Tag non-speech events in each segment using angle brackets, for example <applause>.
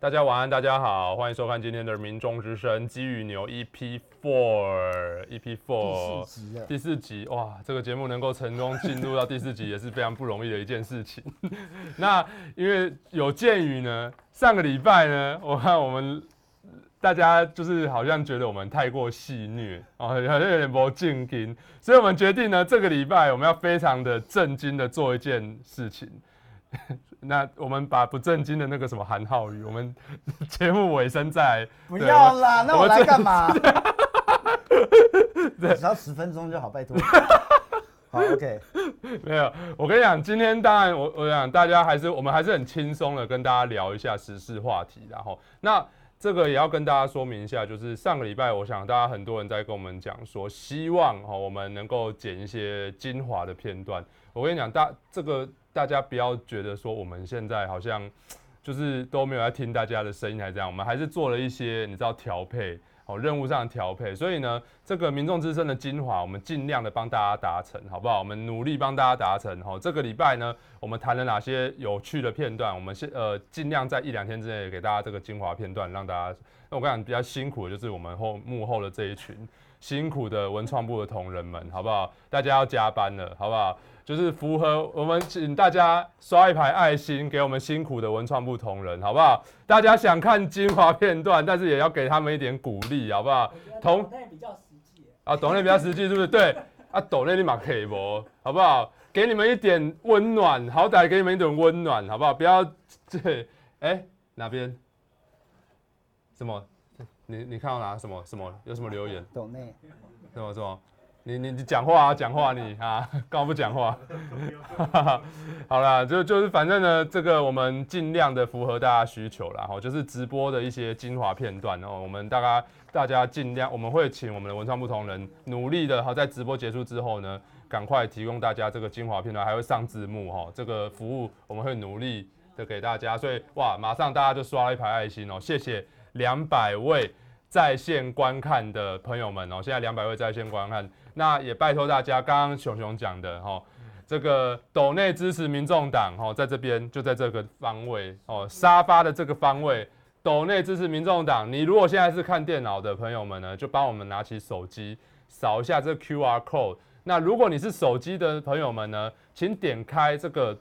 大家晚安，大家好，欢迎收看今天的《民众之声》鸡与牛 EP Four EP Four 第四集了，第四集哇，这个节目能够成功进入到第四集也是非常不容易的一件事情。<laughs> 那因为有鉴于呢，上个礼拜呢，我看我们大家就是好像觉得我们太过戏虐啊，好像有点不正经，所以我们决定呢，这个礼拜我们要非常的正经的做一件事情。<laughs> 那我们把不正经的那个什么韩浩宇，我们 <laughs> 节目尾声再不要啦，那我来干嘛？<laughs> 对，只要十分钟就好，拜托。好，OK。没有，我跟你讲，今天当然我我想大家还是我们还是很轻松的跟大家聊一下时事话题，然后那这个也要跟大家说明一下，就是上个礼拜我想大家很多人在跟我们讲说，希望哈我们能够剪一些精华的片段。我跟你讲，大这个。大家不要觉得说我们现在好像 <tsk> 就是都没有在听大家的声音，还这样，我们还是做了一些你知道调配哦，任务上的调配。所以呢，这个民众之声的精华，我们尽量的帮大家达成，好不好？我们努力帮大家达成。好，这个礼拜呢，我们谈了哪些有趣的片段？我们先呃尽量在一两天之内给大家这个精华片段，让大家。那我跟你讲，比较辛苦的就是我们后幕后的这一群辛苦的文创部的同仁们，好不好？大家要加班了，好不好？就是符合我们，请大家刷一排爱心给我们辛苦的文创部同仁，好不好？大家想看精华片段，但是也要给他们一点鼓励，好不好？同抖内比较实际啊，懂内比较实际，是不是？对啊，<laughs> 懂内立马可以不？好不好？给你们一点温暖，好歹给你们一点温暖，好不好？不要这，哎、欸，哪边？什么？你你看到哪？什么什么？有什么留言？懂内什么什么？你你你讲话啊，讲话你啊，<laughs> 干嘛不讲话？<laughs> 好啦，就就是反正呢，这个我们尽量的符合大家需求啦，哈，就是直播的一些精华片段哦，我们大家大家尽量，我们会请我们的文创不同人努力的哈，在直播结束之后呢，赶快提供大家这个精华片段，还会上字幕哈，这个服务我们会努力的给大家，所以哇，马上大家就刷了一排爱心哦，谢谢两百位在线观看的朋友们哦，现在两百位在线观看。那也拜托大家，刚刚熊熊讲的哈，这个斗内支持民众党哈，在这边就在这个方位哦，沙发的这个方位，斗内支持民众党。你如果现在是看电脑的朋友们呢，就帮我们拿起手机扫一下这 QR code。那如果你是手机的朋友们呢，请点开这个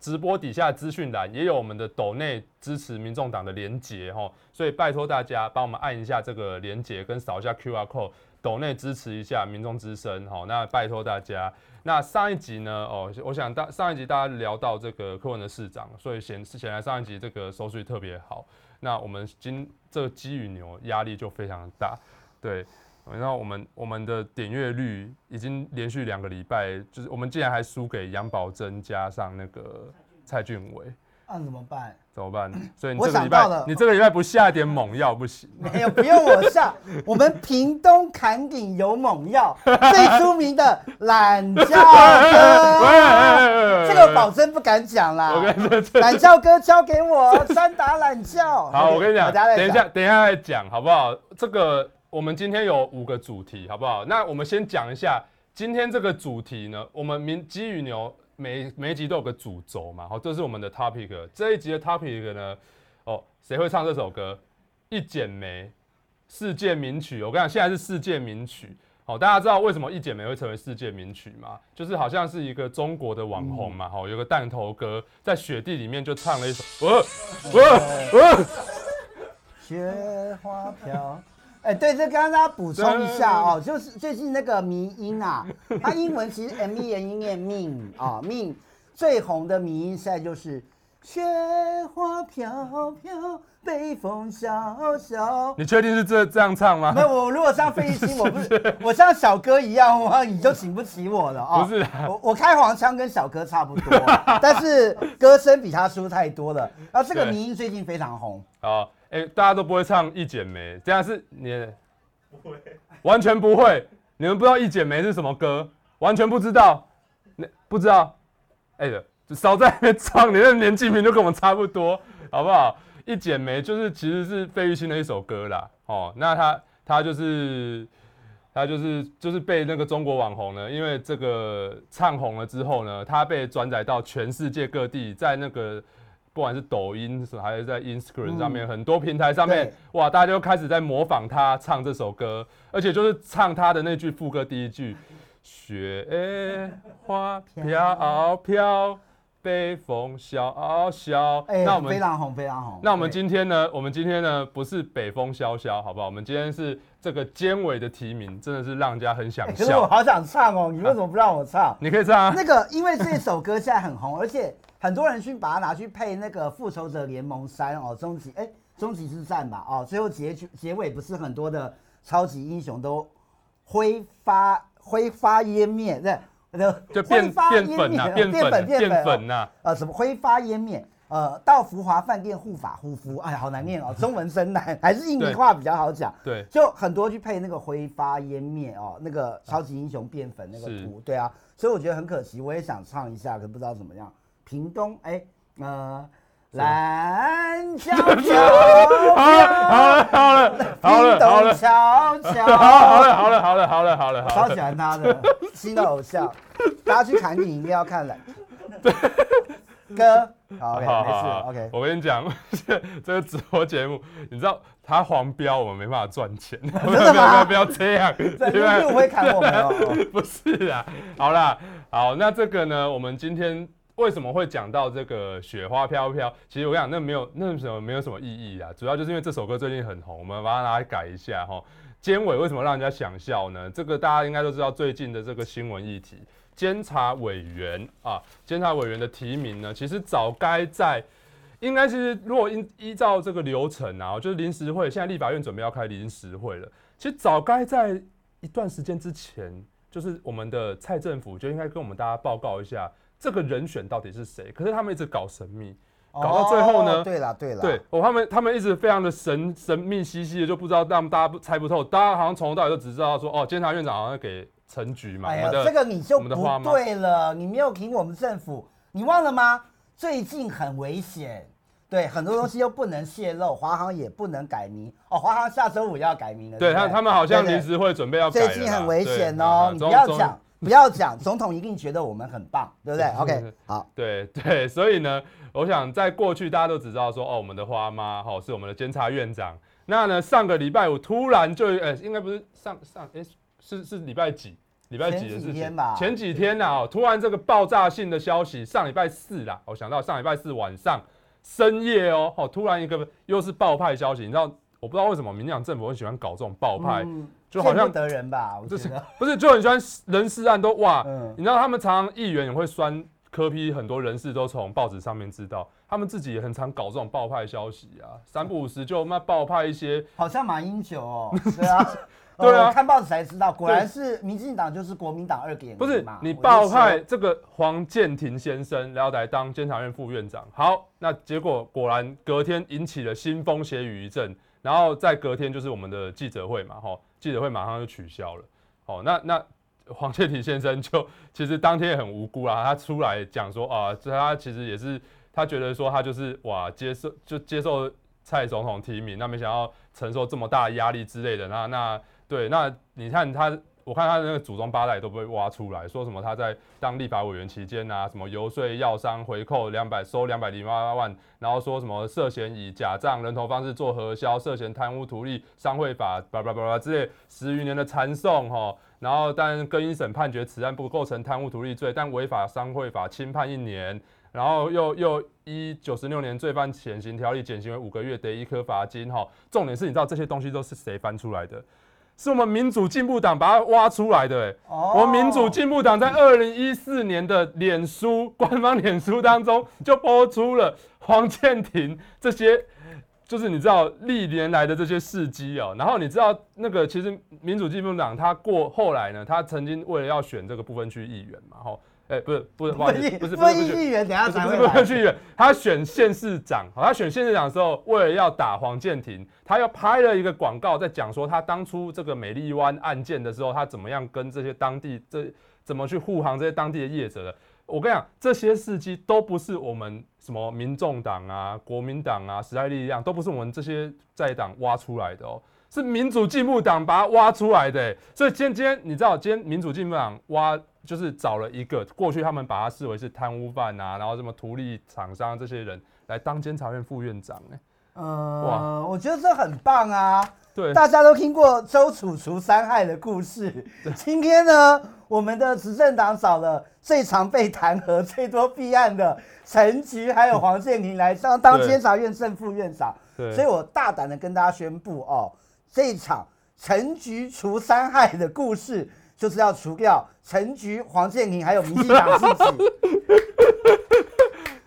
直播底下资讯栏，也有我们的斗内支持民众党的连结哈。所以拜托大家帮我们按一下这个连结，跟扫一下 QR code。抖内支持一下民众之声，好，那拜托大家。那上一集呢？哦，我想大上一集大家聊到这个柯文的市长，所以显显然上一集这个收视特别好。那我们今这个鸡与牛压力就非常大，对。然后我们我们的点阅率已经连续两个礼拜，就是我们竟然还输给杨宝珍加上那个蔡俊伟。那、啊、怎么办？怎么办？<clears throat> 所以你这个礼拜，你这个礼拜不下一点猛药不行。没有，不用我下。<laughs> 我们屏东坎顶有猛药，最出名的懒觉 <laughs> 哥，这个保真不敢讲啦。懒觉哥交给我，三打懒觉。好，我跟你讲，等一下，等一下再讲，好不好？这个我们今天有五个主题，好不好？那我们先讲一下今天这个主题呢，我们民鸡与牛。每每一集都有个主轴嘛，好，这是我们的 topic。这一集的 topic 呢，哦，谁会唱这首歌？一剪梅，世界名曲。我跟你讲，现在是世界名曲。好，大家知道为什么一剪梅会成为世界名曲吗？就是好像是一个中国的网红嘛，好，有个弹头哥在雪地里面就唱了一首，呃，呃，呃，雪花飘。哎、欸，对，这刚刚大家补充一下哦，就是最近那个迷音啊，它英文其实 M E N 音念 mean 啊 mean 最红的迷音现在就是雪花飘飘，北风萧萧。你确定是这这样唱吗？没有，我如果像费玉清，我不是我像小哥一样的话，你就请不起我了啊、哦！不是，我我开黄腔跟小哥差不多，但是歌声比他输太多了。然后这个迷音最近非常红啊。哎、大家都不会唱《一剪梅》，这样是你不会，完全不会。你们不知道《一剪梅》是什么歌，完全不知道，那不知道。哎、欸，就少在那边唱，你那年纪名就跟我们差不多，好不好？《一剪梅》就是其实是费玉清的一首歌啦。哦，那他他就是他就是就是被那个中国网红呢，因为这个唱红了之后呢，他被转载到全世界各地，在那个。不管是抖音还是在 Instagram 上面，嗯、很多平台上面，哇，大家就开始在模仿他唱这首歌，而且就是唱他的那句副歌第一句，雪花飘飘。北风萧萧，欸、那我们非常红，非常红。那我们今天呢？我们今天呢？不是北风萧萧，好不好？我们今天是这个尖尾的提名，真的是让人家很想笑。可是我好想唱哦，你为什么不让我唱？啊、你可以唱啊。那个，因为这首歌现在很红，而且很多人去把它拿去配那个《复仇者联盟三》哦，终极哎，终极之战吧哦，最后结局结尾不是很多的超级英雄都挥发挥发湮灭对。就变变粉呐，变粉变粉呐，呃，什么挥发湮灭，呃，到福华饭店护法护肤，哎，好难念哦，<laughs> 中文真难，还是印尼话比较好讲。对，就很多去配那个挥发湮灭哦，那个超级英雄变粉那个图，对啊，所以我觉得很可惜，我也想唱一下，可不知道怎么样。屏东，哎，呃。蓝悄悄，好了好了好了好了，悄悄，好了好了好了好了好了，超喜欢他的新的偶像，大家去看电影一定要看了。歌，好，OK，没事，OK。我跟你讲，这个直播节目，你知道他黄标，我们没办法赚钱。真的吗？不要这样，因为会砍我们哦。不是啊，好啦，好，那这个呢，我们今天。为什么会讲到这个雪花飘飘？其实我想那没有那什么没有什么意义啊，主要就是因为这首歌最近很红，我们把它拿来改一下哈。监委为什么让人家想笑呢？这个大家应该都知道最近的这个新闻议题，监察委员啊，监察委员的提名呢，其实早该在应该是如果依依照这个流程啊，就是临时会，现在立法院准备要开临时会了，其实早该在一段时间之前，就是我们的蔡政府就应该跟我们大家报告一下。这个人选到底是谁？可是他们一直搞神秘，搞到最后呢？对了对了，对，哦，他们他们一直非常的神神秘兮兮的，就不知道让大家不猜不透。大家好像从头到尾都只知道说，哦，监察院长好像给陈局嘛。哎呀，这个你就不对了，你没有听我们政府，你忘了吗？最近很危险，对，很多东西又不能泄露，<laughs> 华航也不能改名。哦，华航下周五要改名了。对他，他们好像临时会准备要改。最近很危险哦，你不要讲。不要讲，总统一定觉得我们很棒，<laughs> 对不对？<laughs> OK，好，对对，<laughs> 所以呢，我想在过去大家都只知道说，哦，我们的花妈，哈，是我们的监察院长。那呢，上个礼拜五突然就，呃，应该不是上上，哎，是是礼拜几？礼拜几的事情？前几天呐，哦，突然这个爆炸性的消息，上礼拜四啦，我想到上礼拜四晚上深夜哦，哦，突然一个又是爆派消息，你知道，我不知道为什么民进党政府很喜欢搞这种爆派。嗯就好像得人吧，我觉得。不是，就很喜欢人事案都哇，嗯、你知道他们常常议员也会酸柯 P，很多人事都从报纸上面知道，他们自己也很常搞这种爆派消息啊，三不五时就那爆派一些，好像马英九哦，<laughs> 对啊，<laughs> 对啊，看报纸才知道，果然是民进党就是国民党二点零，不是你爆派这个黄建庭先生然后来当监察院副院长，好，那结果果然隔天引起了腥风血雨一阵，然后在隔天就是我们的记者会嘛，哈。记者会马上就取消了，哦，那那黄健庭先生就其实当天也很无辜啦，他出来讲说啊，他其实也是他觉得说他就是哇接受就接受蔡总统提名，那没想到承受这么大压力之类的，那那对，那你看他。我看他那个祖宗八代都被挖出来，说什么他在当立法委员期间啊，什么游说药商回扣两百收两百零八万，然后说什么涉嫌以假账人头方式做核销，涉嫌贪污图利商会法叭叭叭叭之类十余年的缠讼哈，然后但更一审判决此案不构成贪污图利罪，但违法商会法轻判一年，然后又又依九十六年罪犯减刑条例减刑为五个月得一颗罚金哈，重点是你知道这些东西都是谁翻出来的？是我们民主进步党把它挖出来的，哎，我们民主进步党在二零一四年的脸书官方脸书当中就播出了 <laughs> 黄建庭这些，就是你知道历年来的这些事迹哦，然后你知道那个其实民主进步党他过后来呢，他曾经为了要选这个不分区议员嘛，吼。哎，不是，不是，不是，不是，不是议员，等下才会来。不是议员，他选县市长，他选县市长的时候，为了要打黄建庭，他又拍了一个广告，在讲说他当初这个美丽湾案件的时候，他怎么样跟这些当地这怎么去护航这些当地的业者的。我跟你讲，这些事迹都不是我们什么民众党啊、国民党啊、时代力量，都不是我们这些在党挖出来的哦，是民主进步党把它挖出来的。所以今天，今天你知道，今天民主进步党挖。就是找了一个过去他们把他视为是贪污犯啊，然后什么图利厂商这些人来当监察院副院长，哎，呃，哇，我觉得这很棒啊。对，大家都听过周楚除三害的故事。今天呢，我们的执政党找了最常被弹劾、最多弊案的陈菊还有黄建庭来当当监察院正副院长。所以我大胆的跟大家宣布哦，这一场陈菊除三害的故事，就是要除掉陈菊、黄建庭还有民进党自己。<laughs>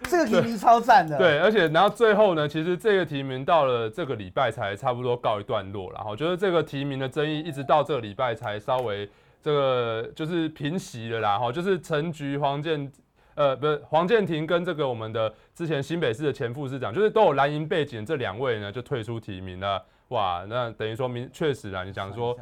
这个提名超赞的，对，而且然后最后呢，其实这个提名到了这个礼拜才差不多告一段落，然后就是这个提名的争议一直到这个礼拜才稍微这个就是平息了啦，哈，就是陈菊、黄建，呃，不是黄健庭跟这个我们的之前新北市的前副市长，就是都有蓝营背景这两位呢就退出提名了，哇，那等于说明确实啊，你讲说。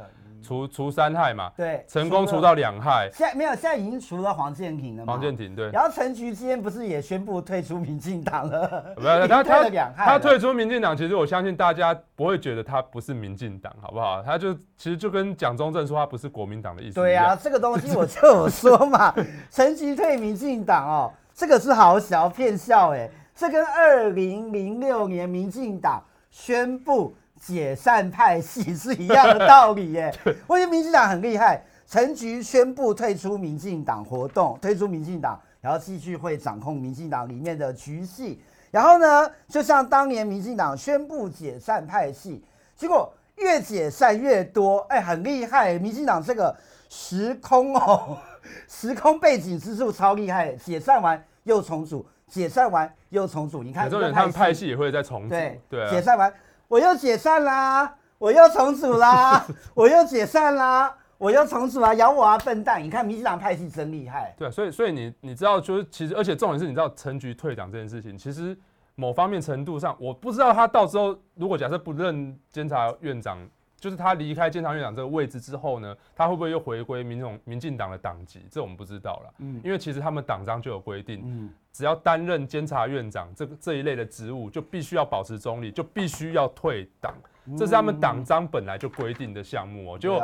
除除三害嘛，对，成功除到两害。现在没有，现在已经除了黄建庭了嘛。黄建庭对。然后陈菊今天不是也宣布退出民进党了？<laughs> 没有，他他他退出民进党，其实我相信大家不会觉得他不是民进党，好不好？他就其实就跟蒋中正说他不是国民党的意思。对啊，这个东西我就有说嘛，陈菊退民进党哦，这个是好小骗笑哎，这跟二零零六年民进党宣布。解散派系是一样的道理耶，<laughs> 我觉得民进党很厉害。陈菊宣布退出民进党活动，退出民进党，然后继续会掌控民进党里面的局势。然后呢，就像当年民进党宣布解散派系，结果越解散越多，哎，很厉害。民进党这个时空哦，<laughs> 时空背景之术超厉害，解散完又重组，解散完又重组。你看，有时候他们派系也会再重组，对对、啊，解散完。我又解散啦，我又重组啦，<laughs> 我又解散啦，我又重组啦，咬我啊，笨蛋！你看民进党派系真厉害。对啊，所以所以你你知道，就是其实，而且重点是，你知道陈局退党这件事情，其实某方面程度上，我不知道他到时候如果假设不任监察院长，就是他离开监察院长这个位置之后呢，他会不会又回归民众民进党的党籍？这我们不知道了。嗯，因为其实他们党章就有规定。嗯。只要担任监察院长这个这一类的职务，就必须要保持中立，就必须要退党，这是他们党章本来就规定的项目哦。就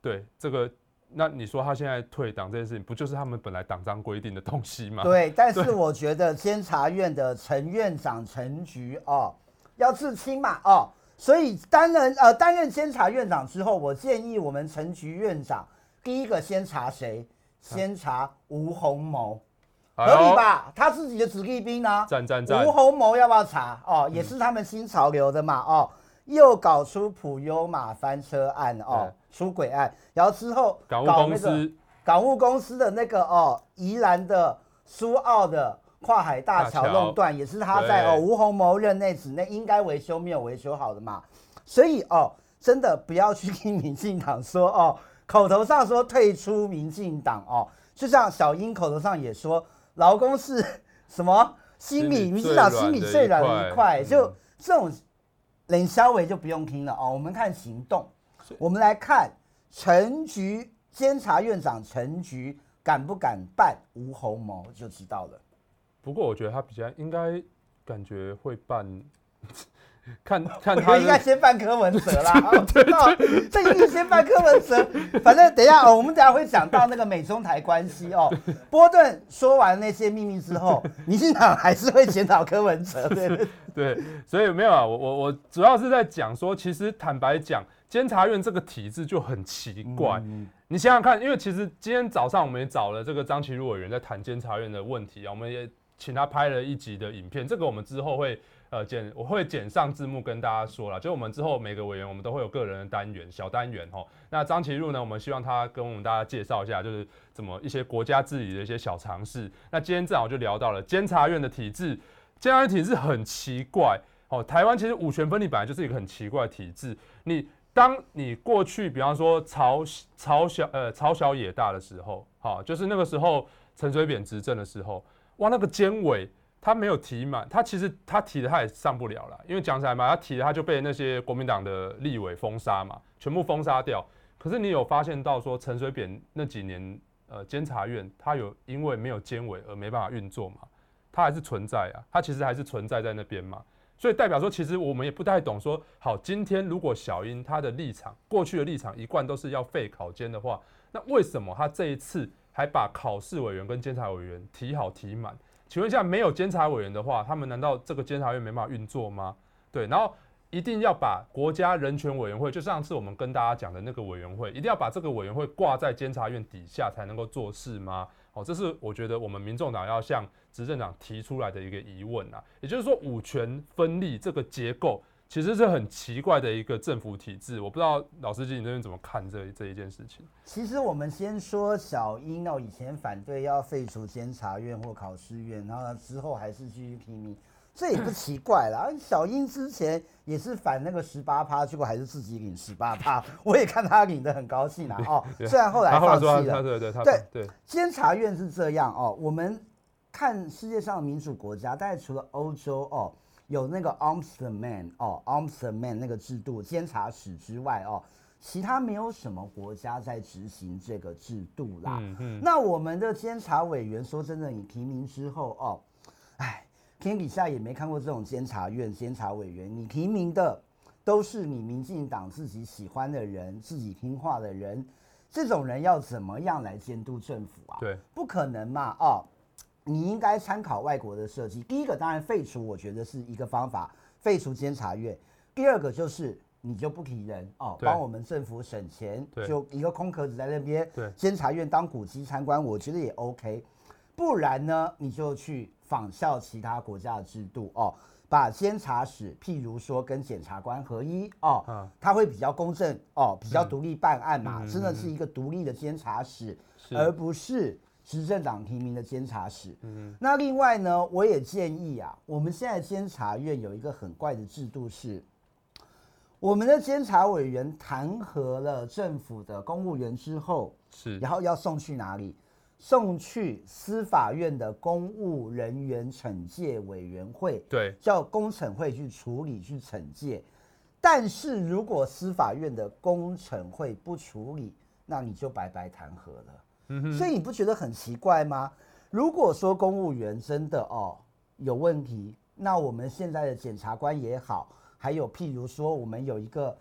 对这个，那你说他现在退党这件事情，不就是他们本来党章规定的东西吗？对，但是我觉得监察院的陈院长陈局哦，要自清嘛哦，所以担任呃担任监察院长之后，我建议我们陈局院长第一个先查谁？先查吴鸿谋。合理吧？他自己的子弟兵呢？赞赞赞！吴鸿谋要不要查？哦，也是他们新潮流的嘛。哦，又搞出普悠马翻车案哦，出轨案，然后之后港务公司港务公司的那个哦，宜兰的苏澳的跨海大桥弄断，也是他在哦吴鸿谋任内之内应该维修没有维修好的嘛。所以哦，真的不要去听民进党说哦，口头上说退出民进党哦，就像小英口头上也说。劳工是什么？心理，民进党心理最软的一块，就这种冷消委就不用听了哦。我们看行动，我们来看陈局监察院长陈局敢不敢办吴鸿谋就知道了。不过我觉得他比较应该感觉会办。看看他应该先办柯文哲啦，<laughs> 我知道这一定先办柯文哲。反正等一下哦，我们等下会讲到那个美中台关系哦。<laughs> 波顿说完那些秘密之后，民进党还是会检讨柯文哲。<laughs> 对对，所以没有啊，我我我主要是在讲说，其实坦白讲，监察院这个体制就很奇怪。你想想看，因为其实今天早上我们也找了这个张其禄委员在谈监察院的问题啊，我们也请他拍了一集的影片，这个我们之后会。呃，剪我会剪上字幕跟大家说了，就我们之后每个委员我们都会有个人的单元小单元哦。那张其禄呢，我们希望他跟我们大家介绍一下，就是怎么一些国家治理的一些小尝试。那今天正好就聊到了监察院的体制，监察院体制很奇怪哦。台湾其实五权分立本来就是一个很奇怪的体制。你当你过去比方说朝朝小呃朝小野大的时候，好，就是那个时候陈水扁执政的时候，哇，那个监委。他没有提满，他其实他提了他也上不了了，因为讲起来嘛，他提了他就被那些国民党的立委封杀嘛，全部封杀掉。可是你有发现到说陈水扁那几年，呃，监察院他有因为没有监委而没办法运作嘛？他还是存在啊，他其实还是存在在那边嘛。所以代表说，其实我们也不太懂说，好，今天如果小英他的立场，过去的立场一贯都是要废考监的话，那为什么他这一次还把考试委员跟监察委员提好提满？请问一下，没有监察委员的话，他们难道这个监察院没办法运作吗？对，然后一定要把国家人权委员会，就上次我们跟大家讲的那个委员会，一定要把这个委员会挂在监察院底下才能够做事吗？哦，这是我觉得我们民众党要向执政党提出来的一个疑问啊。也就是说，五权分立这个结构。其实是很奇怪的一个政府体制，我不知道老司机你这边怎么看这这一件事情。其实我们先说小英哦，以前反对要废除监察院或考试院，然后之后还是继续提名，这也不奇怪啦。小英之前也是反那个十八趴，结果还是自己领十八趴，我也看他领的很高兴啦。<laughs> 哦，虽然后来放弃了。对对对对，监察院是这样哦。我们看世界上的民主国家，大概除了欧洲哦。有那个 Ombudsman 哦，Ombudsman 那个制度，监察使之外哦，其他没有什么国家在执行这个制度啦。嗯嗯。那我们的监察委员，说真的，你提名之后哦，哎，天底下也没看过这种监察院监察委员，你提名的都是你民进党自己喜欢的人，自己听话的人，这种人要怎么样来监督政府啊？对，不可能嘛，哦。你应该参考外国的设计。第一个当然废除，我觉得是一个方法，废除监察院。第二个就是你就不提人哦，帮我们政府省钱，就一个空壳子在那边。对，监察院当古迹参观，我觉得也 OK。不然呢，你就去仿效其他国家的制度哦，把监察使譬如说跟检察官合一哦，嗯、他会比较公正哦，比较独立办案嘛，嗯、真的是一个独立的监察使，嗯、而不是。执政党提名的监察使，嗯，那另外呢，我也建议啊，我们现在监察院有一个很怪的制度是，我们的监察委员弹劾了政府的公务员之后，是，然后要送去哪里？送去司法院的公务人员惩戒委员会，对，叫公惩会去处理去惩戒。但是如果司法院的公惩会不处理，那你就白白弹劾了。所以你不觉得很奇怪吗？如果说公务员真的哦有问题，那我们现在的检察官也好，还有譬如说我们有一个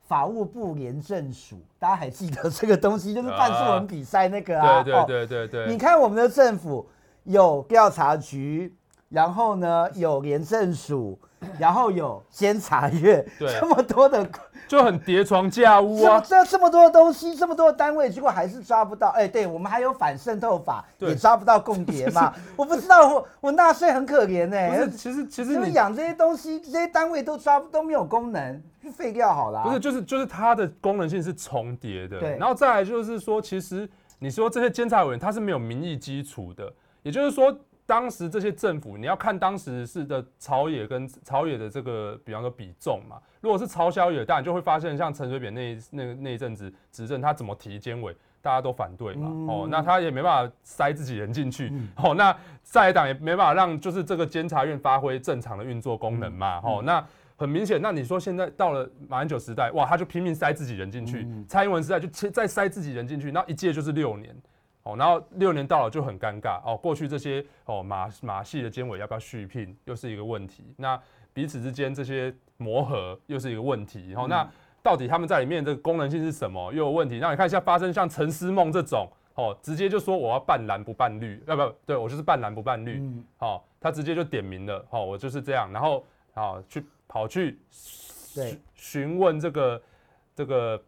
法务部廉政署，大家还记得这个东西，就是办作文比赛那个啊？对对对对对。你看我们的政府有调查局，然后呢有廉政署，然后有监察院，这么多的。就很叠床架屋啊！这这么多的东西，这么多的单位，结果还是抓不到。哎，对我们还有反渗透法，也抓不到共谍嘛？<laughs> 我不知道，我我纳税很可怜哎。不是，其实其实你养这些东西，这些单位都抓都没有功能，就废掉好了。不是，就是就是它的功能性是重叠的。对，然后再来就是说，其实你说这些监察委员他是没有民意基础的，也就是说。当时这些政府，你要看当时是的朝野跟朝野的这个，比方说比重嘛。如果是朝小野，当然就会发现像陈水扁那那那一阵子执政，他怎么提监委，大家都反对嘛。嗯、哦，那他也没办法塞自己人进去。嗯、哦，那在野党也没办法让就是这个监察院发挥正常的运作功能嘛。嗯、哦，那很明显，那你说现在到了马英九时代，哇，他就拼命塞自己人进去；嗯、蔡英文时代就再塞自己人进去，那一届就是六年。哦，然后六年到了就很尴尬哦。过去这些哦马马戏的监委要不要续聘，又是一个问题。那彼此之间这些磨合又是一个问题。然哦，那到底他们在里面的功能性是什么，又有问题。那你看一下发生像陈思梦这种，哦，直接就说我要办蓝不办绿，要不对我就是办蓝不办绿。哦，他直接就点名了，哦，我就是这样。然后哦去跑去询询问这个这个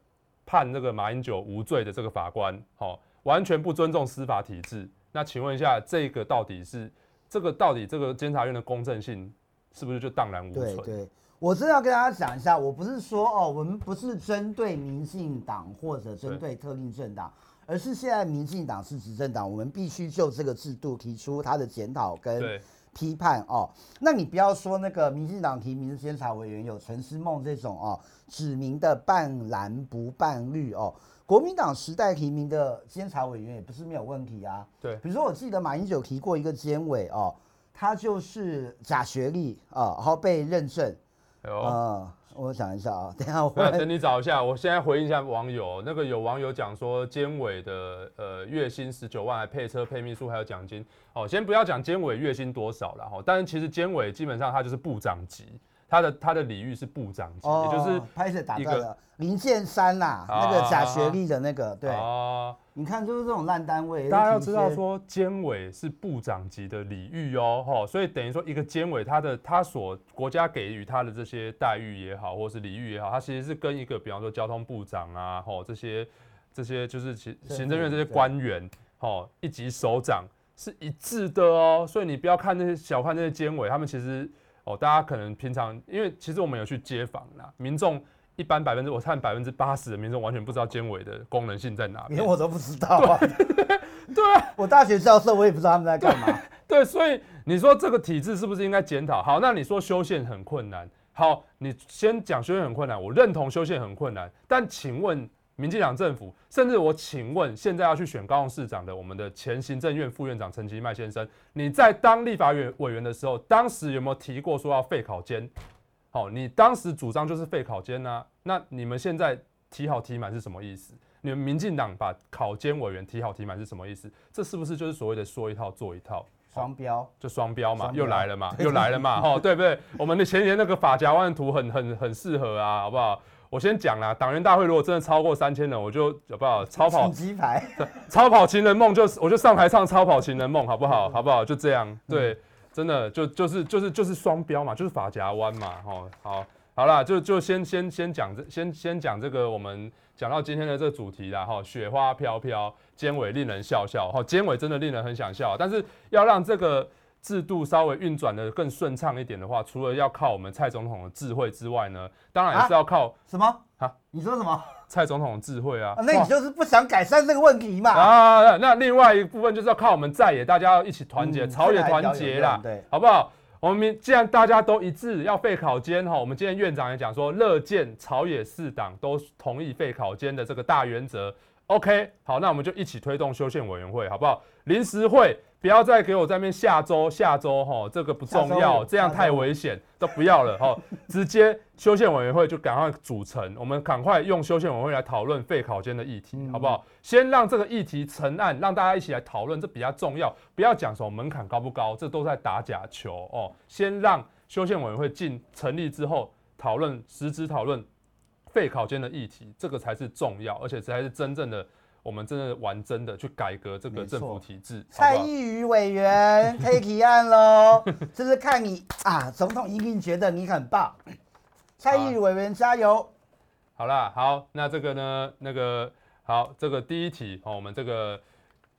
判这个马英九无罪的这个法官，哦。完全不尊重司法体制，那请问一下，这个到底是这个到底这个监察院的公正性是不是就荡然无存？对对，我真的要跟大家讲一下，我不是说哦，我们不是针对民进党或者针对特定政党，而是现在民进党是执政党，我们必须就这个制度提出他的检讨跟批判哦。那你不要说那个民进党提名的监察委员有陈思梦这种哦，指名的半蓝不半绿哦。国民党时代提名的监察委员也不是没有问题啊。对，比如说我记得马英九提过一个监委哦，他就是假学历啊，然后被认证。哎呦，呃，我想一下啊，<laughs> 等一下我等你找一下，我现在回应一下网友。那个有网友讲说，监委的呃月薪十九万，还配车配秘书还有奖金。哦，先不要讲监委月薪多少了哈，但是其实监委基本上他就是部长级。他的他的礼遇是部长级，就是拍摄打断了林建山呐、啊，那个假学历的那个，对。哦。你看，就是这种烂单位。大家要知道说，监委是部长级的礼遇哦，吼，所以等于说一个监委，他的他所国家给予他的这些待遇也好，或是礼遇也好，他其实是跟一个比方说交通部长啊，吼这些这些就是行行政院这些官员，吼一级首长是一致的哦。所以你不要看那些小看那些监委，他们其实哦，大家可能平常因为其实我们有去街访啦，民众。一般百分之我看百分之八十的民众完全不知道监委的功能性在哪，连我都不知道啊。对啊，<laughs> 我大学教授我也不知道他们在干嘛。对，所以你说这个体制是不是应该检讨？好，那你说修宪很困难。好，你先讲修宪很困难，我认同修宪很困难。但请问民进党政府，甚至我请问现在要去选高雄市长的我们的前行政院副院长陈其迈先生，你在当立法院委员的时候，当时有没有提过说要废考监？好，你当时主张就是废考监呐，那你们现在提好提满是什么意思？你们民进党把考监委员提好提满是什么意思？这是不是就是所谓的说一套做一套？双标就双标嘛，又来了嘛，又来了嘛，哈，对不对？我们的前年那个法夹弯图很很很适合啊，好不好？我先讲啦，党员大会如果真的超过三千人，我就好不好？<laughs> 超跑鸡排，<laughs> 超跑情人梦就我就上台唱超跑情人梦，好不好？好不好？就这样，对。真的就就是就是就是双标嘛，就是法夹弯嘛，吼，好，好啦，就就先先先讲这先先讲这个，我们讲到今天的这个主题啦，哈，雪花飘飘，尖尾令人笑笑，哈，尖尾真的令人很想笑，但是要让这个制度稍微运转的更顺畅一点的话，除了要靠我们蔡总统的智慧之外呢，当然也是要靠、啊、什么？啊，你说什么？蔡总统的智慧啊，那你就是不想改善这个问题嘛？啊，那另外一部分就是要靠我们在野，大家要一起团结，朝野团结啦，对，好不好？我们既然大家都一致要废考监哈，我们今天院长也讲说，乐见朝野四党都同意废考监的这个大原则。OK，好，那我们就一起推动修宪委员会，好不好？临时会。不要再给我在那边下周下周哈，这个不重要，这样太危险，<laughs> 都不要了哈。直接修宪委员会就赶快组成，我们赶快用修宪委员会来讨论废考监的议题，好不好？先让这个议题成案，让大家一起来讨论，这比较重要。不要讲什么门槛高不高，这都在打假球哦。先让修宪委员会进成立之后讨论实质讨论废考监的议题，这个才是重要，而且才是真正的。我们真的玩真的去改革这个政府体制。蔡易余委员可以提案喽，<laughs> 就是看你啊，总统一定觉得你很棒。蔡易余委员加油！好啦，好，那这个呢，那个好，这个第一题哦，我们这个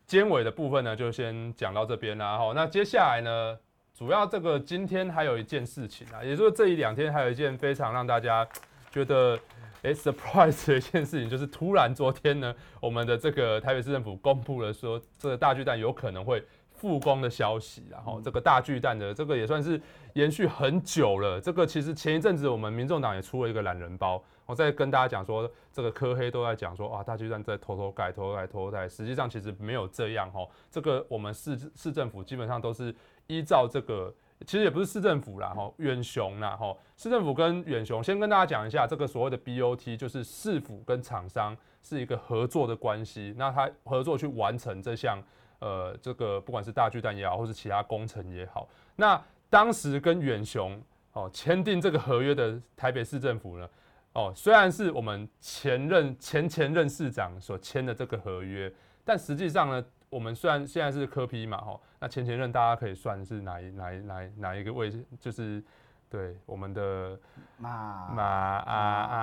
监委的部分呢，就先讲到这边啦。哈，那接下来呢，主要这个今天还有一件事情啊，也就是这一两天还有一件非常让大家觉得。哎，surprise 的一件事情就是，突然昨天呢，我们的这个台北市政府公布了说，这个大巨蛋有可能会复工的消息。然后，这个大巨蛋的这个也算是延续很久了。这个其实前一阵子我们民众党也出了一个懒人包，我在跟大家讲说，这个柯黑都在讲说，哇，大巨蛋在偷偷盖、偷偷盖、偷偷盖。实际上其实没有这样哈。这个我们市市政府基本上都是依照这个。其实也不是市政府啦，哈，远雄啦，哈，市政府跟远雄，先跟大家讲一下，这个所谓的 BOT 就是市府跟厂商是一个合作的关系，那他合作去完成这项，呃，这个不管是大巨蛋也好，或是其他工程也好，那当时跟远雄哦签订这个合约的台北市政府呢，哦，虽然是我们前任前前任市长所签的这个合约，但实际上呢。我们虽然现在是柯批嘛，吼，那前前任大家可以算是哪一哪一哪一哪一个位置？就是对我们的马马啊啊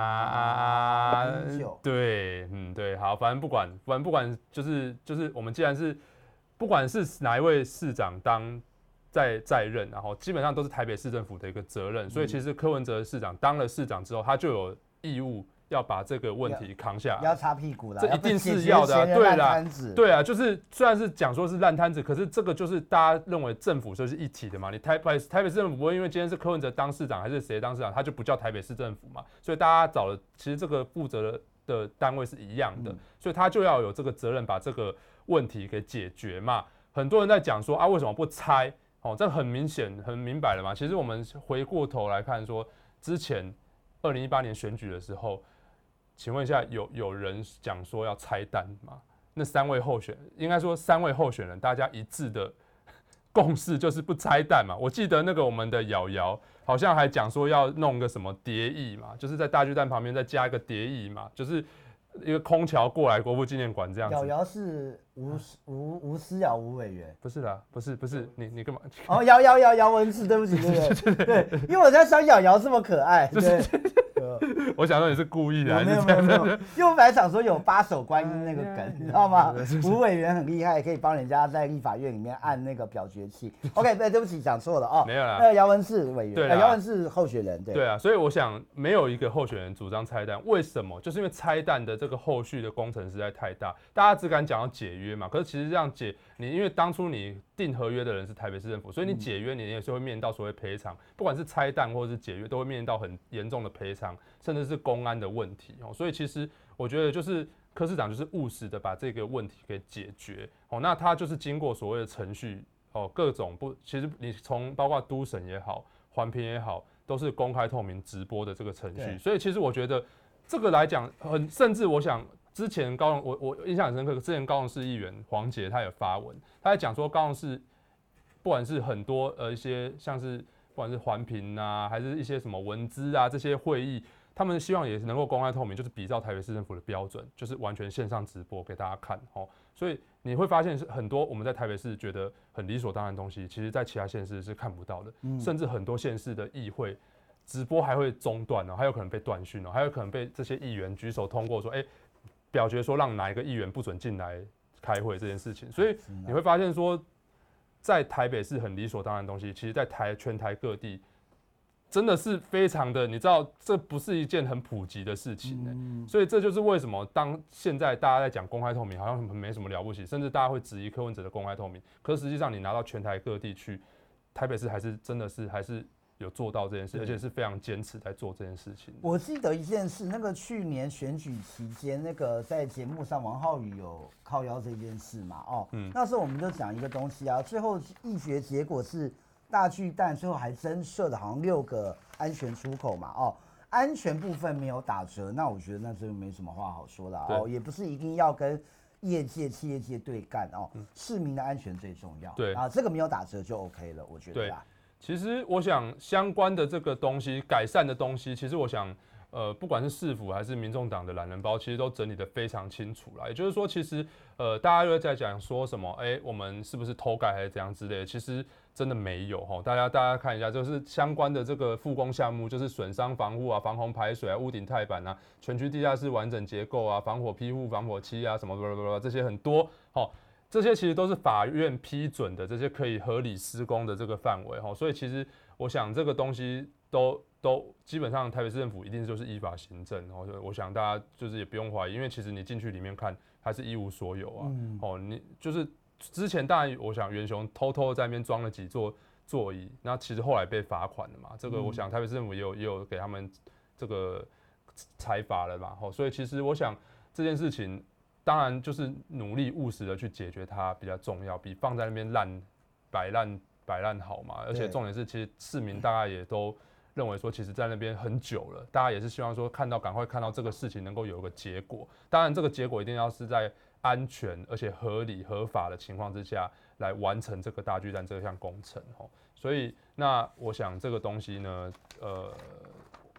啊，对，嗯对，好，反正不管，反正不管，就是就是我们既然是不管是哪一位市长当在在任，然后基本上都是台北市政府的一个责任，所以其实柯文哲市长当了市长之后，他就有义务。要把这个问题扛下来，要擦屁股了，这一定是要的，对啦，对啊，就是虽然是讲说是烂摊子，可是这个就是大家认为政府就是一体的嘛。你台北台北市政府不会因为今天是柯文哲当市长还是谁当市长，他就不叫台北市政府嘛。所以大家找了，其实这个负责的单位是一样的，所以他就要有这个责任把这个问题给解决嘛。很多人在讲说啊，为什么不拆？哦，这很明显很明白了嘛。其实我们回过头来看说，之前二零一八年选举的时候。请问一下，有有人讲说要拆弹吗？那三位候选，应该说三位候选人，大家一致的共识就是不拆弹嘛。我记得那个我们的瑶瑶好像还讲说要弄个什么蝶翼嘛，就是在大巨蛋旁边再加一个蝶翼嘛，就是。一个空桥过来国父纪念馆这样子。瑶瑶是吴吴吴思瑶吴委员，不是啦，不是不是，你你干嘛？<laughs> 哦，姚姚姚姚文志，对不起，对不对？对，因为我在想瑶瑶这么可爱，对。<laughs> <laughs> 我想说你是故意的，没有没有没有，因为我本来想说有八手观音那个梗，你知道吗？吴委员很厉害，可以帮人家在立法院里面按那个表决器。OK，对，对不起，讲错了哦。没有啦，那个姚文志委员，对，姚文志候选人，对。对啊，所以我想没有一个候选人主张拆弹，为什么？就是因为拆弹的这个后续的工程实在太大，大家只敢讲要解约嘛。可是其实这样解，你因为当初你订合约的人是台北市政府，所以你解约你也是会面临到所谓赔偿，不管是拆弹或者是解约，都会面临到很严重的赔偿。甚至是公安的问题哦，所以其实我觉得就是柯市长就是务实的把这个问题给解决哦，那他就是经过所谓的程序哦，各种不，其实你从包括都审也好，环评也好，都是公开透明直播的这个程序，所以其实我觉得这个来讲很，甚至我想之前高雄我我印象很深刻，之前高雄市议员黄杰他也发文，他在讲说高雄市不管是很多呃一些像是不管是环评啊，还是一些什么文资啊这些会议。他们希望也是能够公开透明，就是比照台北市政府的标准，就是完全线上直播给大家看哦。所以你会发现是很多我们在台北市觉得很理所当然的东西，其实在其他县市是看不到的。甚至很多县市的议会直播还会中断哦，还有可能被断讯哦，还有可能被这些议员举手通过说，哎，表决说让哪一个议员不准进来开会这件事情。所以你会发现说，在台北是很理所当然的东西，其实在台全台各地。真的是非常的，你知道，这不是一件很普及的事情呢、欸。所以这就是为什么当现在大家在讲公开透明，好像没什么了不起，甚至大家会质疑柯文哲的公开透明。可是实际上，你拿到全台各地去，台北市还是真的是还是有做到这件事，而且是非常坚持在做这件事情。我记得一件事，那个去年选举期间，那个在节目上王浩宇有靠腰这件事嘛？哦，嗯，那时候我们就讲一个东西啊，最后议决结果是。大巨蛋最后还增设的好像六个安全出口嘛，哦，安全部分没有打折，那我觉得那真的没什么话好说的哦，也不是一定要跟业界、企业界对干哦，市民的安全最重要。对啊，这个没有打折就 OK 了，我觉得。对，其实我想相关的这个东西，改善的东西，其实我想。呃，不管是市府还是民众党的懒人包，其实都整理得非常清楚了。也就是说，其实呃，大家又在讲说什么？哎、我们是不是偷改还是怎样之类？其实真的没有哈。大家大家看一下，就是相关的这个复工项目，就是损伤防护啊、防洪排水啊、屋顶钛板啊、全区地下室完整结构啊、防火庇护、防火漆啊什么什么这些很多哈。这些其实都是法院批准的，这些可以合理施工的这个范围哈。所以其实我想这个东西都。都基本上台北市政府一定就是依法行政，然后我想大家就是也不用怀疑，因为其实你进去里面看还是一无所有啊。哦，你就是之前当然我想元雄偷偷在那边装了几座座椅，那其实后来被罚款了嘛。这个我想台北市政府也有也有给他们这个裁罚了嘛。哦，所以其实我想这件事情当然就是努力务实的去解决它比较重要，比放在那边烂摆烂摆烂好嘛。而且重点是其实市民大概也都。认为说，其实，在那边很久了，大家也是希望说，看到赶快看到这个事情能够有一个结果。当然，这个结果一定要是在安全而且合理合法的情况之下来完成这个大巨蛋这项工程。哦，所以那我想这个东西呢，呃，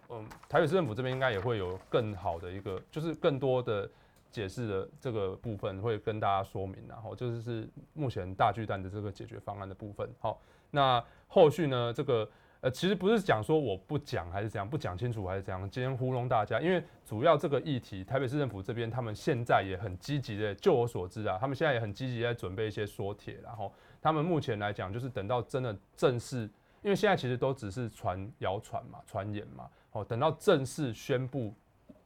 嗯，台北市政府这边应该也会有更好的一个，就是更多的解释的这个部分会跟大家说明。然后就是是目前大巨蛋的这个解决方案的部分。好，那后续呢，这个。呃，其实不是讲说我不讲还是怎样，不讲清楚还是怎样，今天糊弄大家。因为主要这个议题，台北市政府这边他们现在也很积极的，就我所知啊，他们现在也很积极在准备一些说帖。然后他们目前来讲，就是等到真的正式，因为现在其实都只是传谣传嘛，传言嘛。哦，等到正式宣布，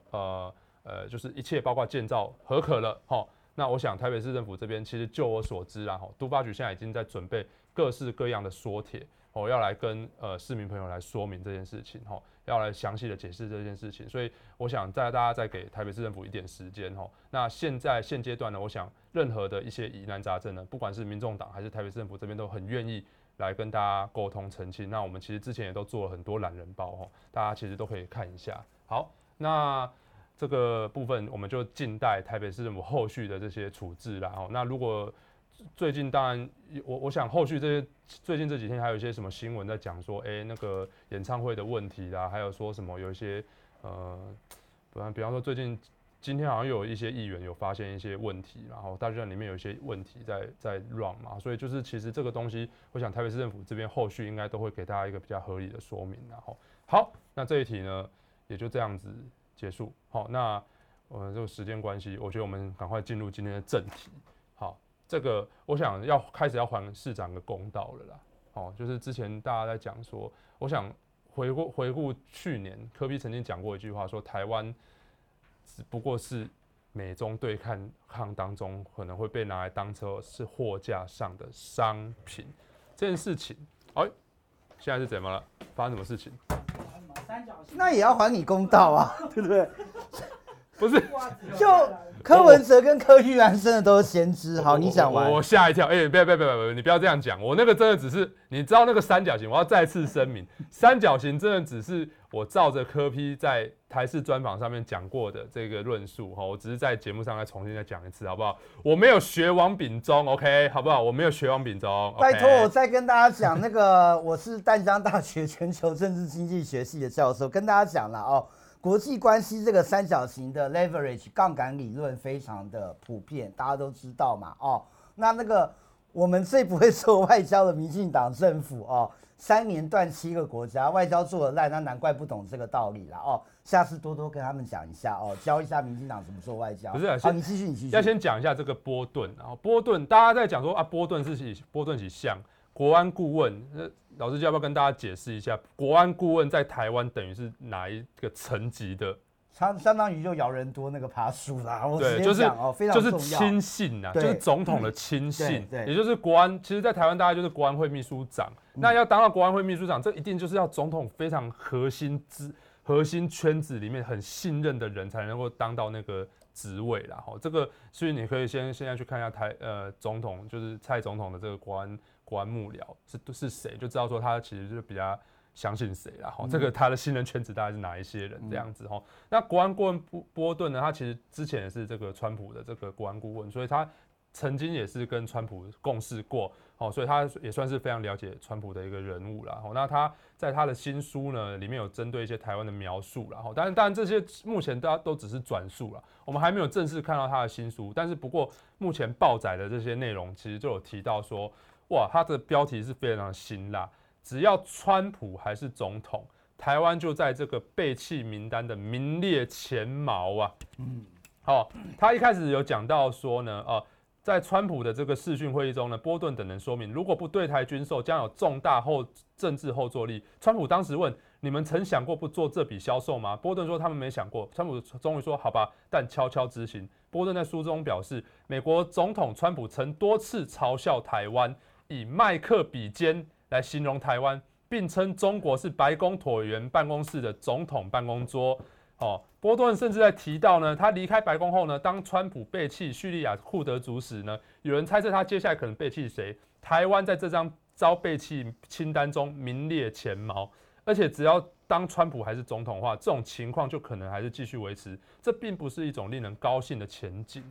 呃呃，就是一切包括建造合可了，哈，那我想台北市政府这边其实就我所知，然后都发局现在已经在准备各式各样的说帖。我要来跟呃市民朋友来说明这件事情，吼，要来详细的解释这件事情，所以我想在大家再给台北市政府一点时间，吼。那现在现阶段呢，我想任何的一些疑难杂症呢，不管是民众党还是台北市政府这边都很愿意来跟大家沟通澄清。那我们其实之前也都做了很多懒人包，哈，大家其实都可以看一下。好，那这个部分我们就静待台北市政府后续的这些处置啦，吼。那如果最近当然，我我想后续这些最近这几天还有一些什么新闻在讲说，哎、那个演唱会的问题啦，还有说什么有一些呃，不然比方说最近今天好像有一些议员有发现一些问题，然后大学里面有一些问题在在乱嘛，所以就是其实这个东西，我想台北市政府这边后续应该都会给大家一个比较合理的说明，然后好，那这一题呢也就这样子结束。好，那我们这个时间关系，我觉得我们赶快进入今天的正题。好这个我想要开始要还市长个公道了啦，好，就是之前大家在讲说，我想回顾回顾去年柯比曾经讲过一句话，说台湾只不过是美中对抗当中可能会被拿来当成是货架上的商品这件事情，哎，现在是怎么了？发生什么事情？那也要还你公道啊，<laughs> 对不对？不是，就柯文哲跟柯玉兰真的都是先知。好，你讲完。我吓一跳，哎、欸，不要不要不要，你不要这样讲。我那个真的只是，你知道那个三角形，我要再次声明，三角形真的只是我照着柯 P 在台视专访上面讲过的这个论述哈，我只是在节目上再重新再讲一次，好不好？我没有学王炳忠，OK，好不好？我没有学王炳忠。拜托，我再跟大家讲那个，我是淡江大学全球政治经济学系的教授，跟大家讲了哦。国际关系这个三角形的 leverage 杠杆理论非常的普遍，大家都知道嘛。哦，那那个我们最不会做外交的民进党政府哦，三年断七个国家，外交做得烂，那难怪不懂这个道理了哦。下次多多跟他们讲一下哦，教一下民进党怎么做外交。不是，好，你继续，你继续。要先讲一下这个波顿，然后波顿，大家在讲说啊，波顿是起波顿起像国安顾问。那老师，要不要跟大家解释一下，国安顾问在台湾等于是哪一个层级的？相相当于就姚人多那个爬树啦。<laughs> 对，就是就是亲信呐，就是总统的亲信，也就是国安。其实，在台湾，大概就是国安会秘书长。那要当到国安会秘书长，这一定就是要总统非常核心之核心圈子里面很信任的人才能够当到那个职位啦。哈，这个所以你可以先现在去看一下台呃总统，就是蔡总统的这个国安。国安幕僚是是谁，就知道说他其实就是比较相信谁啦。哈，这个他的信任圈子大概是哪一些人这样子哈？那国安顾问波波顿呢？他其实之前也是这个川普的这个国安顾问，所以他曾经也是跟川普共事过，哦，所以他也算是非常了解川普的一个人物啦。哈，那他在他的新书呢里面有针对一些台湾的描述啦。哈，当然当然这些目前大家都只是转述了，我们还没有正式看到他的新书。但是不过目前报载的这些内容其实就有提到说。哇，他的标题是非常辛辣，只要川普还是总统，台湾就在这个背弃名单的名列前茅啊。嗯，好，他一开始有讲到说呢，呃，在川普的这个视讯会议中呢，波顿等人说明，如果不对台军售，将有重大后政治后坐力。川普当时问：你们曾想过不做这笔销售吗？波顿说他们没想过。川普终于说：好吧，但悄悄执行。波顿在书中表示，美国总统川普曾多次嘲笑台湾。以麦克笔尖来形容台湾，并称中国是白宫椭圆办公室的总统办公桌。哦，波顿甚至在提到呢，他离开白宫后呢，当川普背弃叙利亚库德族时呢，有人猜测他接下来可能背弃谁？台湾在这张遭背弃清单中名列前茅，而且只要当川普还是总统的话，这种情况就可能还是继续维持。这并不是一种令人高兴的前景。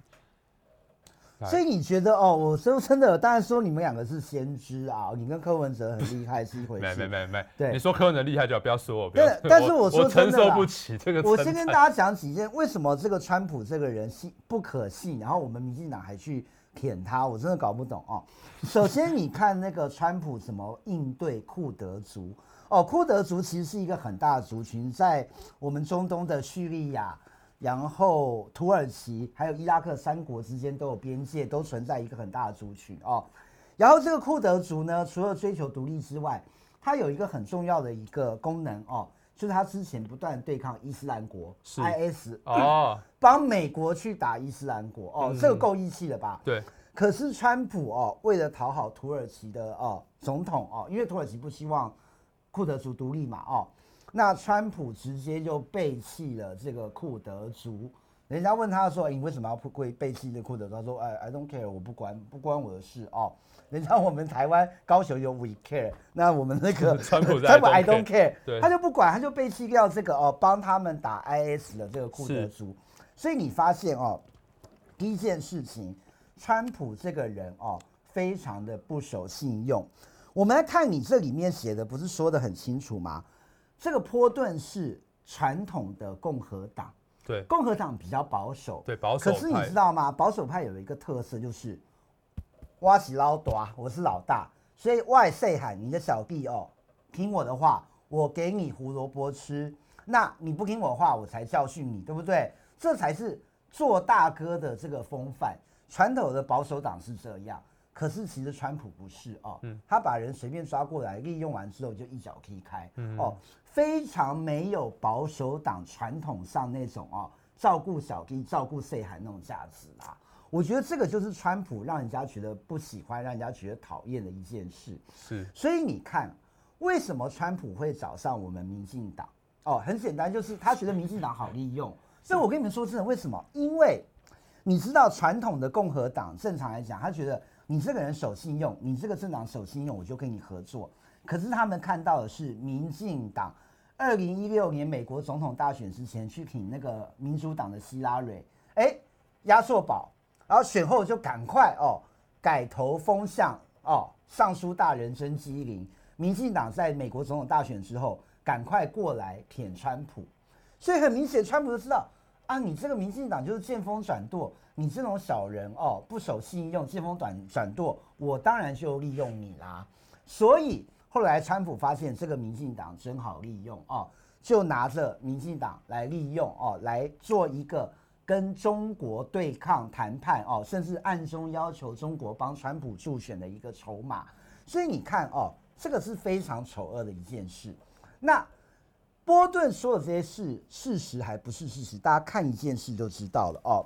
所以你觉得哦，我说真的，当然说你们两个是先知啊，你跟柯文哲很厉害是一回事。<laughs> 没没没没，对，你说柯文哲厉害就要不要说我。但但是我说我承受不起这个。我先跟大家讲几件，为什么这个川普这个人信不可信，然后我们民进党还去舔他，我真的搞不懂哦。<laughs> 首先你看那个川普怎么应对库德族哦，库德族其实是一个很大的族群，在我们中东的叙利亚。然后土耳其还有伊拉克三国之间都有边界，都存在一个很大的族群哦。然后这个库德族呢，除了追求独立之外，它有一个很重要的一个功能哦，就是它之前不断对抗伊斯兰国是 IS 哦，<clears throat> 帮美国去打伊斯兰国哦，这个够义气了吧？对。可是川普哦，为了讨好土耳其的哦总统哦，因为土耳其不希望库德族独立嘛哦。那川普直接就背弃了这个库德族，人家问他说：“欸、你为什么要背背弃这库德？”他说：“哎，I don't care，我不管，不关我的事哦。”人家我们台湾高雄有 We Care，那我们那个 <laughs> 川普 <laughs> 川普 I don't care，他就不管，他就背弃掉这个哦，帮他们打 IS 的这个库德族。所以你发现哦，第一件事情，川普这个人哦，非常的不守信用。我们来看你这里面写的，不是说的很清楚吗？这个波顿是传统的共和党，对，共和党比较保守，对保守。可是你知道吗？保守派有一个特色就是，挖起老大，我是老大，所以外塞喊你的小弟哦，听我的话，我给你胡萝卜吃。那你不听我话，我才教训你，对不对？这才是做大哥的这个风范。传统的保守党是这样，可是其实川普不是哦，嗯、他把人随便抓过来，利用完之后就一脚踢开，嗯、哦，非常没有保守党传统上那种哦照顾小弟、照顾细汉那种价值啊。我觉得这个就是川普让人家觉得不喜欢、让人家觉得讨厌的一件事。是，所以你看，为什么川普会找上我们民进党？哦，很简单，就是他觉得民进党好利用。所以我跟你们说真的，为什么？因为你知道，传统的共和党正常来讲，他觉得你这个人守信用，你这个政党守信用，我就跟你合作。可是他们看到的是，民进党二零一六年美国总统大选之前去挺那个民主党的希拉蕊，哎，压缩宝，然后选后就赶快哦改头风向哦，尚书大人真机灵，民进党在美国总统大选之后。赶快过来舔川普，所以很明显，川普就知道啊，你这个民进党就是见风转舵，你这种小人哦，不守信用，见风转转舵，我当然就利用你啦。所以后来川普发现这个民进党真好利用哦，就拿着民进党来利用哦，来做一个跟中国对抗谈判哦，甚至暗中要求中国帮川普助选的一个筹码。所以你看哦，这个是非常丑恶的一件事。那波顿说的这些事，事实还不是事实。大家看一件事就知道了哦。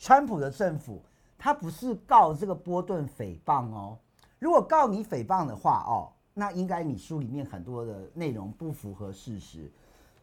川普的政府他不是告这个波顿诽谤哦。如果告你诽谤的话哦，那应该你书里面很多的内容不符合事实。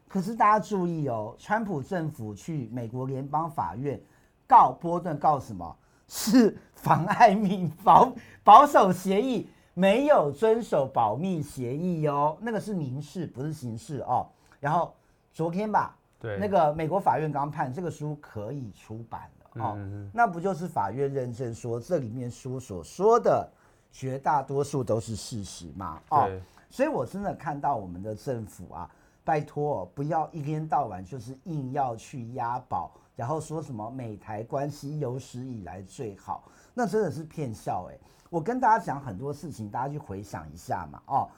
可是大家注意哦，川普政府去美国联邦法院告波顿，告什么？是妨碍民保保守协议。没有遵守保密协议哦，那个是民事，不是刑事哦。然后昨天吧，对，那个美国法院刚判这个书可以出版了哦。嗯、那不就是法院认证说这里面书所说的绝大多数都是事实吗？哦，所以我真的看到我们的政府啊，拜托不要一天到晚就是硬要去押宝，然后说什么美台关系有史以来最好，那真的是骗笑哎。我跟大家讲很多事情，大家去回想一下嘛。哦，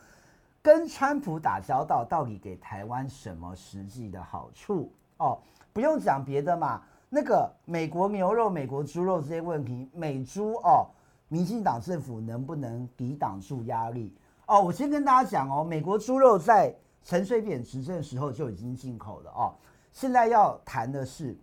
跟川普打交道到底给台湾什么实际的好处？哦，不用讲别的嘛。那个美国牛肉、美国猪肉这些问题，美猪哦，民进党政府能不能抵挡住压力？哦，我先跟大家讲哦，美国猪肉在陈水扁执政的时候就已经进口了哦。现在要谈的是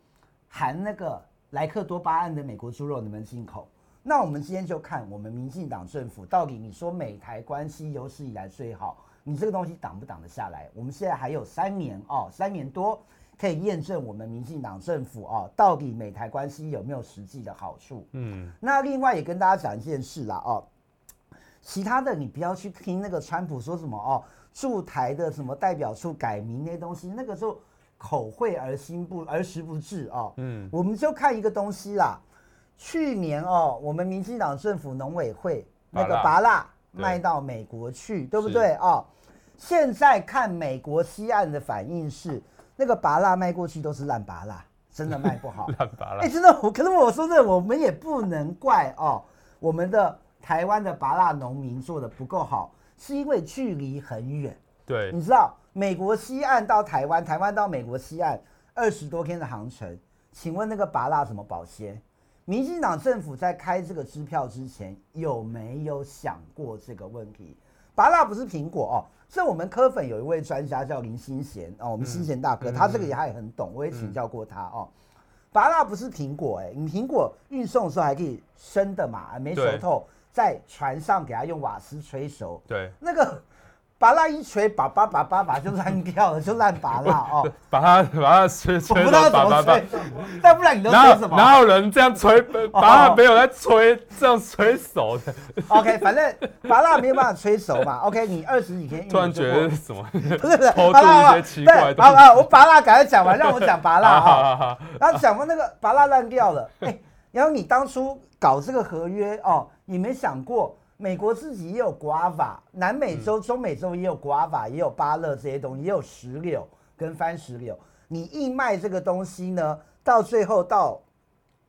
含那个莱克多巴胺的美国猪肉能不能进口？那我们今天就看我们民进党政府到底你说美台关系有史以来最好，你这个东西挡不挡得下来？我们现在还有三年哦，三年多可以验证我们民进党政府哦，到底美台关系有没有实际的好处？嗯，那另外也跟大家讲一件事啦哦，其他的你不要去听那个川普说什么哦，驻台的什么代表处改名那些东西，那个时候口惠而心不而实不至哦。嗯，我们就看一个东西啦。去年哦，我们民进党政府农委会那个拔蜡卖到美国去，对，对不对哦？现在看美国西岸的反应是，那个拔蜡卖过去都是烂拔蜡，真的卖不好。<laughs> 烂拔蜡，哎，真的，我可是我说这，我们也不能怪哦，我们的台湾的拔蜡农民做的不够好，是因为距离很远。对，你知道美国西岸到台湾，台湾到美国西岸二十多天的航程，请问那个拔蜡怎么保鲜？民进党政府在开这个支票之前，有没有想过这个问题？芭辣不是苹果哦，所以我们科粉有一位专家叫林新贤哦，我们新贤大哥，嗯、他这个也还很懂，我也请教过他哦。芭辣不是苹果哎，你苹果运送的时候还可以生的嘛，没熟透，在船上给他用瓦斯吹熟。对，那个。芭乐一锤，把拔，把拔，把就烂掉了，就烂芭乐 <laughs> 哦。把它把它吹吹，我不知道怎么吹。再不然你都吹什么？哪有人这样吹？芭乐没有在吹，这样吹熟的。OK，反正芭乐没有办法吹熟嘛。<laughs> OK，你二十几天。突然觉得什么？不 <laughs> 是不是，好了好。好好，我芭乐赶快讲完，让我讲芭乐啊。然后讲完那个芭乐烂掉了，哎，然后你当初搞这个合约哦。你没想过，美国自己也有 guava，南美洲、中美洲也有 guava，也有芭乐这些东西，也有石榴跟番石榴。你硬卖这个东西呢，到最后到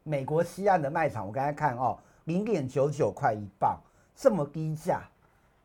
美国西岸的卖场，我刚才看哦，零点九九块一磅，这么低价，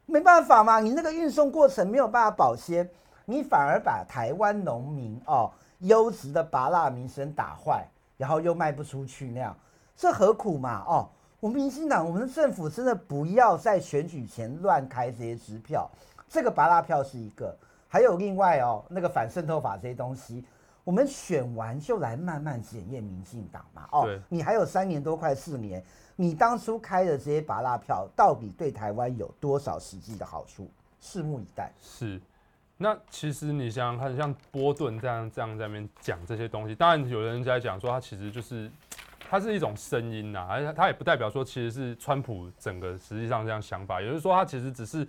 没办法嘛，你那个运送过程没有办法保鲜，你反而把台湾农民哦优质的芭乐名声打坏，然后又卖不出去那样，这何苦嘛？哦，我们民进党，我们的政府真的不要在选举前乱开这些支票，这个拔拉票是一个，还有另外哦那个反渗透法这些东西。我们选完就来慢慢检验民进党嘛。哦，你还有三年多快四年，你当初开的这些拔拉票，到底对台湾有多少实际的好处？拭目以待。是，那其实你想想看，像波顿这样这样在那边讲这些东西，当然有人在讲说，他其实就是，它是一种声音呐，而且它也不代表说其实是川普整个实际上这样想法，也就是说，它其实只是。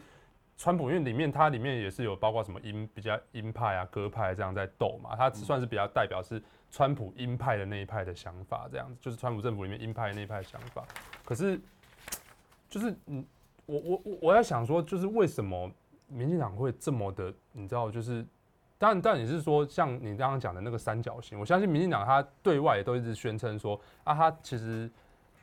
川普因为里面它里面也是有包括什么鹰比较鹰派啊鸽派这样在斗嘛，它算是比较代表是川普鹰派的那一派的想法这样子，就是川普政府里面鹰派的那一派的想法。可是就是嗯，我我我我在想说，就是为什么民进党会这么的，你知道，就是但但你是说像你刚刚讲的那个三角形，我相信民进党他对外也都一直宣称说啊，他其实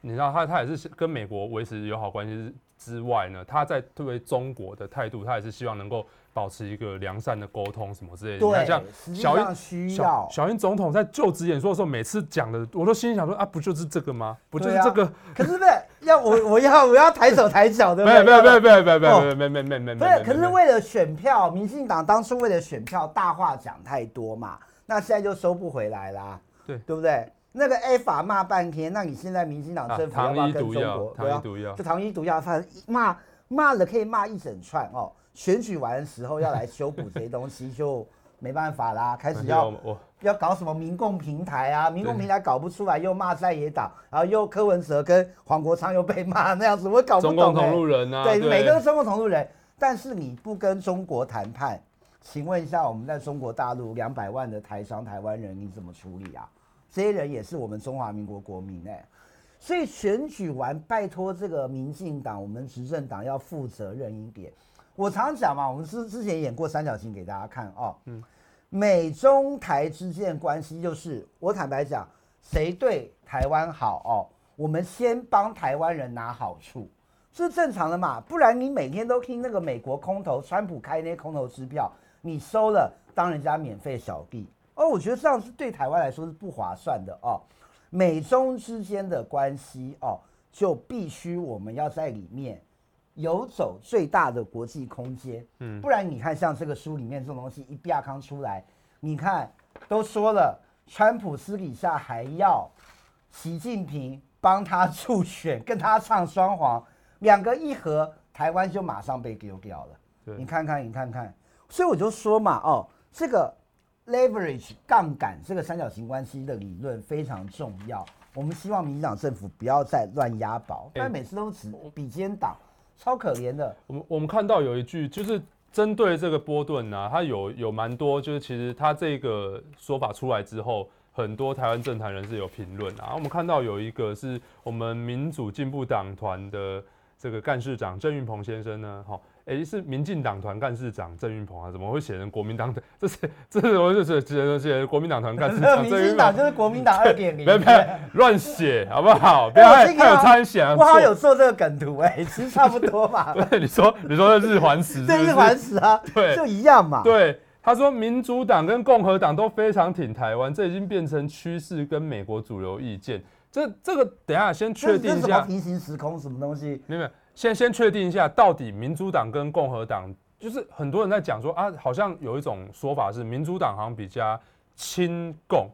你知道他他也是跟美国维持友好关系。之外呢，他在对中国的态度，他也是希望能够保持一个良善的沟通什么之类的。对，你看像小英需要小英总统在就职演说的时候，每次讲的，我都心里想说啊，不就是这个吗？不就是这个？啊、可是不是要我我要我要抬手抬脚的？没有没有没有没有没有没有没有没有没有没有。不是，可是为了选票，民进党当初为了选票，大话讲太多嘛，那现在就收不回来啦。对，对不对？那个 A 法骂半天，那你现在民进党政府要不要跟中国？糖衣毒药，就糖衣毒药，反正骂骂了可以骂一整串哦。选举完的时候要来修补这些东西，就没办法啦。<laughs> 开始要要搞什么民共平台啊，民共平台搞不出来，又骂在野党，然后又柯文哲跟黄国昌又被骂那样子，我搞不懂。中共同路人啊，对，每个都中共同路人。但是你不跟中国谈判，请问一下，我们在中国大陆两百万的台商台湾人，你怎么处理啊？这些人也是我们中华民国国民哎，所以选举完，拜托这个民进党，我们执政党要负责任一点。我常常讲嘛，我们之之前演过三角形给大家看哦。嗯，美中台之间关系就是，我坦白讲，谁对台湾好哦，我们先帮台湾人拿好处，这是正常的嘛。不然你每天都听那个美国空头，川普开那些空头支票，你收了当人家免费小弟。哦，我觉得这样是对台湾来说是不划算的哦。美中之间的关系哦，就必须我们要在里面游走最大的国际空间。嗯，不然你看，像这个书里面这种东西一比亚康出来，你看都说了，川普私底下还要习近平帮他助选，跟他唱双簧，两个一合，台湾就马上被丢掉了。对你看看，你看看，所以我就说嘛，哦，这个。Leverage 杠杆这个三角形关系的理论非常重要。我们希望民进党政府不要再乱押宝，但每次都只比肩党，超可怜的。我们我们看到有一句，就是针对这个波顿啊，他有有蛮多，就是其实他这个说法出来之后，很多台湾政坛人士有评论啊。我们看到有一个是我们民主进步党团的这个干事长郑运鹏先生呢，哈。哎、欸，是民进党团干事长郑运鹏啊？怎么会写成国民党的？这是这是我就是写写国民党团干事长。<laughs> 民进党就是国民党二点零。<laughs> 别别乱写好不好？不要太有参详。我好有做这个梗图哎、欸，其实差不多嘛。<laughs> 对，你说你说的日环食，对日环食啊，对，就一样嘛。对，他说民主党跟共和党都非常挺台湾，这已经变成趋势跟美国主流意见。这这个等一下先确定一下。平行时空什么东西？没有。先先确定一下，到底民主党跟共和党，就是很多人在讲说啊，好像有一种说法是民主党好像比较亲共，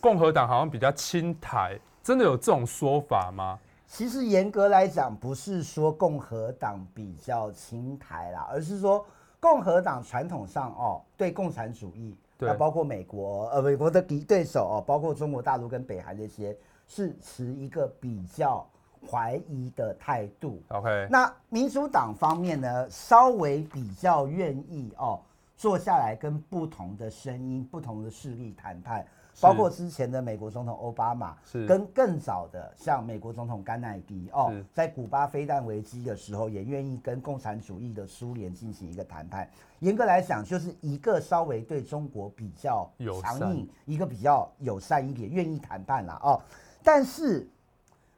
共和党好像比较亲台，真的有这种说法吗？其实严格来讲，不是说共和党比较亲台啦，而是说共和党传统上哦，对共产主义，那，包括美国呃美国的敌对手哦，包括中国大陆跟北韩这些，是持一个比较。怀疑的态度。OK，那民主党方面呢，稍微比较愿意哦，坐下来跟不同的声音、不同的势力谈判。包括之前的美国总统奥巴马，是跟更早的像美国总统甘乃迪哦，在古巴飞弹危机的时候，也愿意跟共产主义的苏联进行一个谈判。严格来讲，就是一个稍微对中国比较强硬，一个比较友善一点，愿意谈判啦哦。但是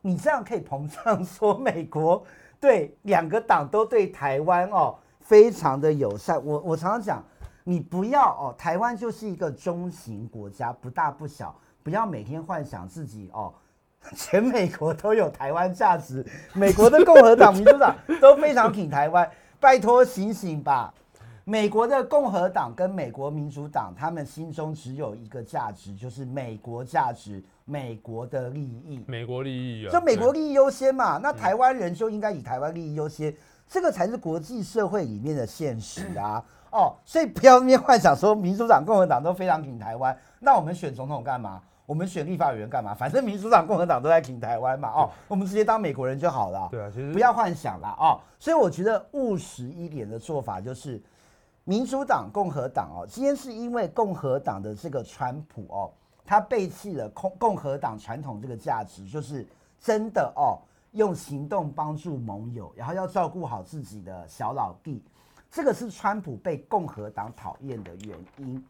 你这样可以膨胀说美国对两个党都对台湾哦非常的友善。我我常常讲。你不要哦，台湾就是一个中型国家，不大不小。不要每天幻想自己哦，<laughs> 全美国都有台湾价值，美国的共和党、民主党都非常挺台湾。<laughs> 拜托醒醒吧！美国的共和党跟美国民主党，他们心中只有一个价值，就是美国价值、美国的利益。美国利益啊，就美国利益优先嘛。那台湾人就应该以台湾利益优先，这个才是国际社会里面的现实啊。哦，所以不要那边幻想说民主党、共和党都非常挺台湾，那我们选总统干嘛？我们选立法委员干嘛？反正民主党、共和党都在挺台湾嘛。哦，我们直接当美国人就好了。对啊，其实不要幻想了哦。所以我觉得务实一点的做法就是，民主党、共和党哦，今天是因为共和党的这个川普哦，他背弃了共共和党传统这个价值，就是真的哦，用行动帮助盟友，然后要照顾好自己的小老弟。这个是川普被共和党讨厌的原因。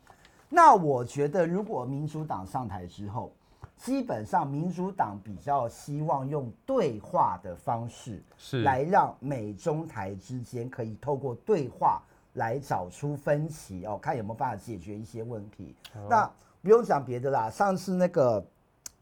那我觉得，如果民主党上台之后，基本上民主党比较希望用对话的方式，是来让美中台之间可以透过对话来找出分歧哦，看有没有办法解决一些问题。那不用讲别的啦，上次那个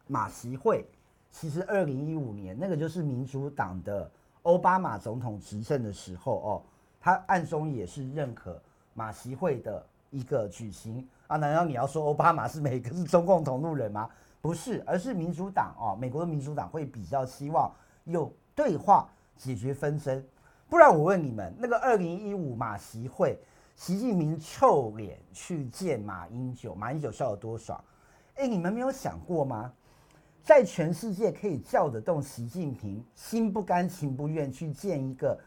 马习会，其实二零一五年那个就是民主党的奥巴马总统执政的时候哦。他暗中也是认可马习会的一个举行啊？难道你要说奥巴马是每个是中共同路人吗？不是，而是民主党哦，美国的民主党会比较希望用对话解决纷争。不然我问你们，那个二零一五马习会，习近平臭脸去见马英九，马英九笑得多爽？哎，你们没有想过吗？在全世界可以叫得动习近平，心不甘情不愿去见一个。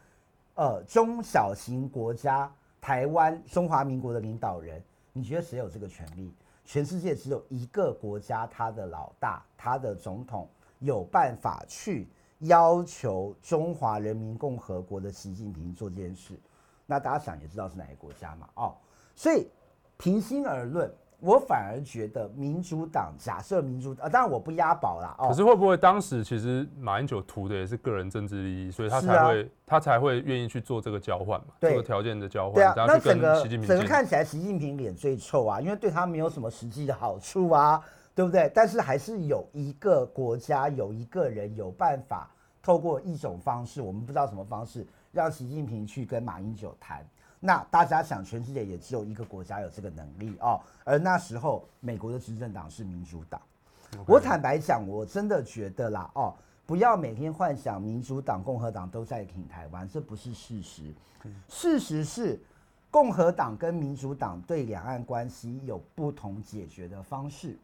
呃，中小型国家台湾中华民国的领导人，你觉得谁有这个权利？全世界只有一个国家，他的老大，他的总统有办法去要求中华人民共和国的习近平做这件事。那大家想也知道是哪个国家嘛？哦，所以平心而论。我反而觉得民主党，假设民主党，当然我不押宝啦。哦，可是会不会当时其实马英九图的也是个人政治利益，所以他才会、啊、他才会愿意去做这个交换嘛？这个条件的交换。对啊，那整个整个看起来习近平脸最臭啊，因为对他没有什么实际的好处啊，对不对？但是还是有一个国家有一个人有办法透过一种方式，我们不知道什么方式，让习近平去跟马英九谈。那大家想，全世界也只有一个国家有这个能力哦。而那时候，美国的执政党是民主党。我坦白讲，我真的觉得啦，哦，不要每天幻想民主党、共和党都在挺台湾，这不是事实。事实是，共和党跟民主党对两岸关系有不同解决的方式。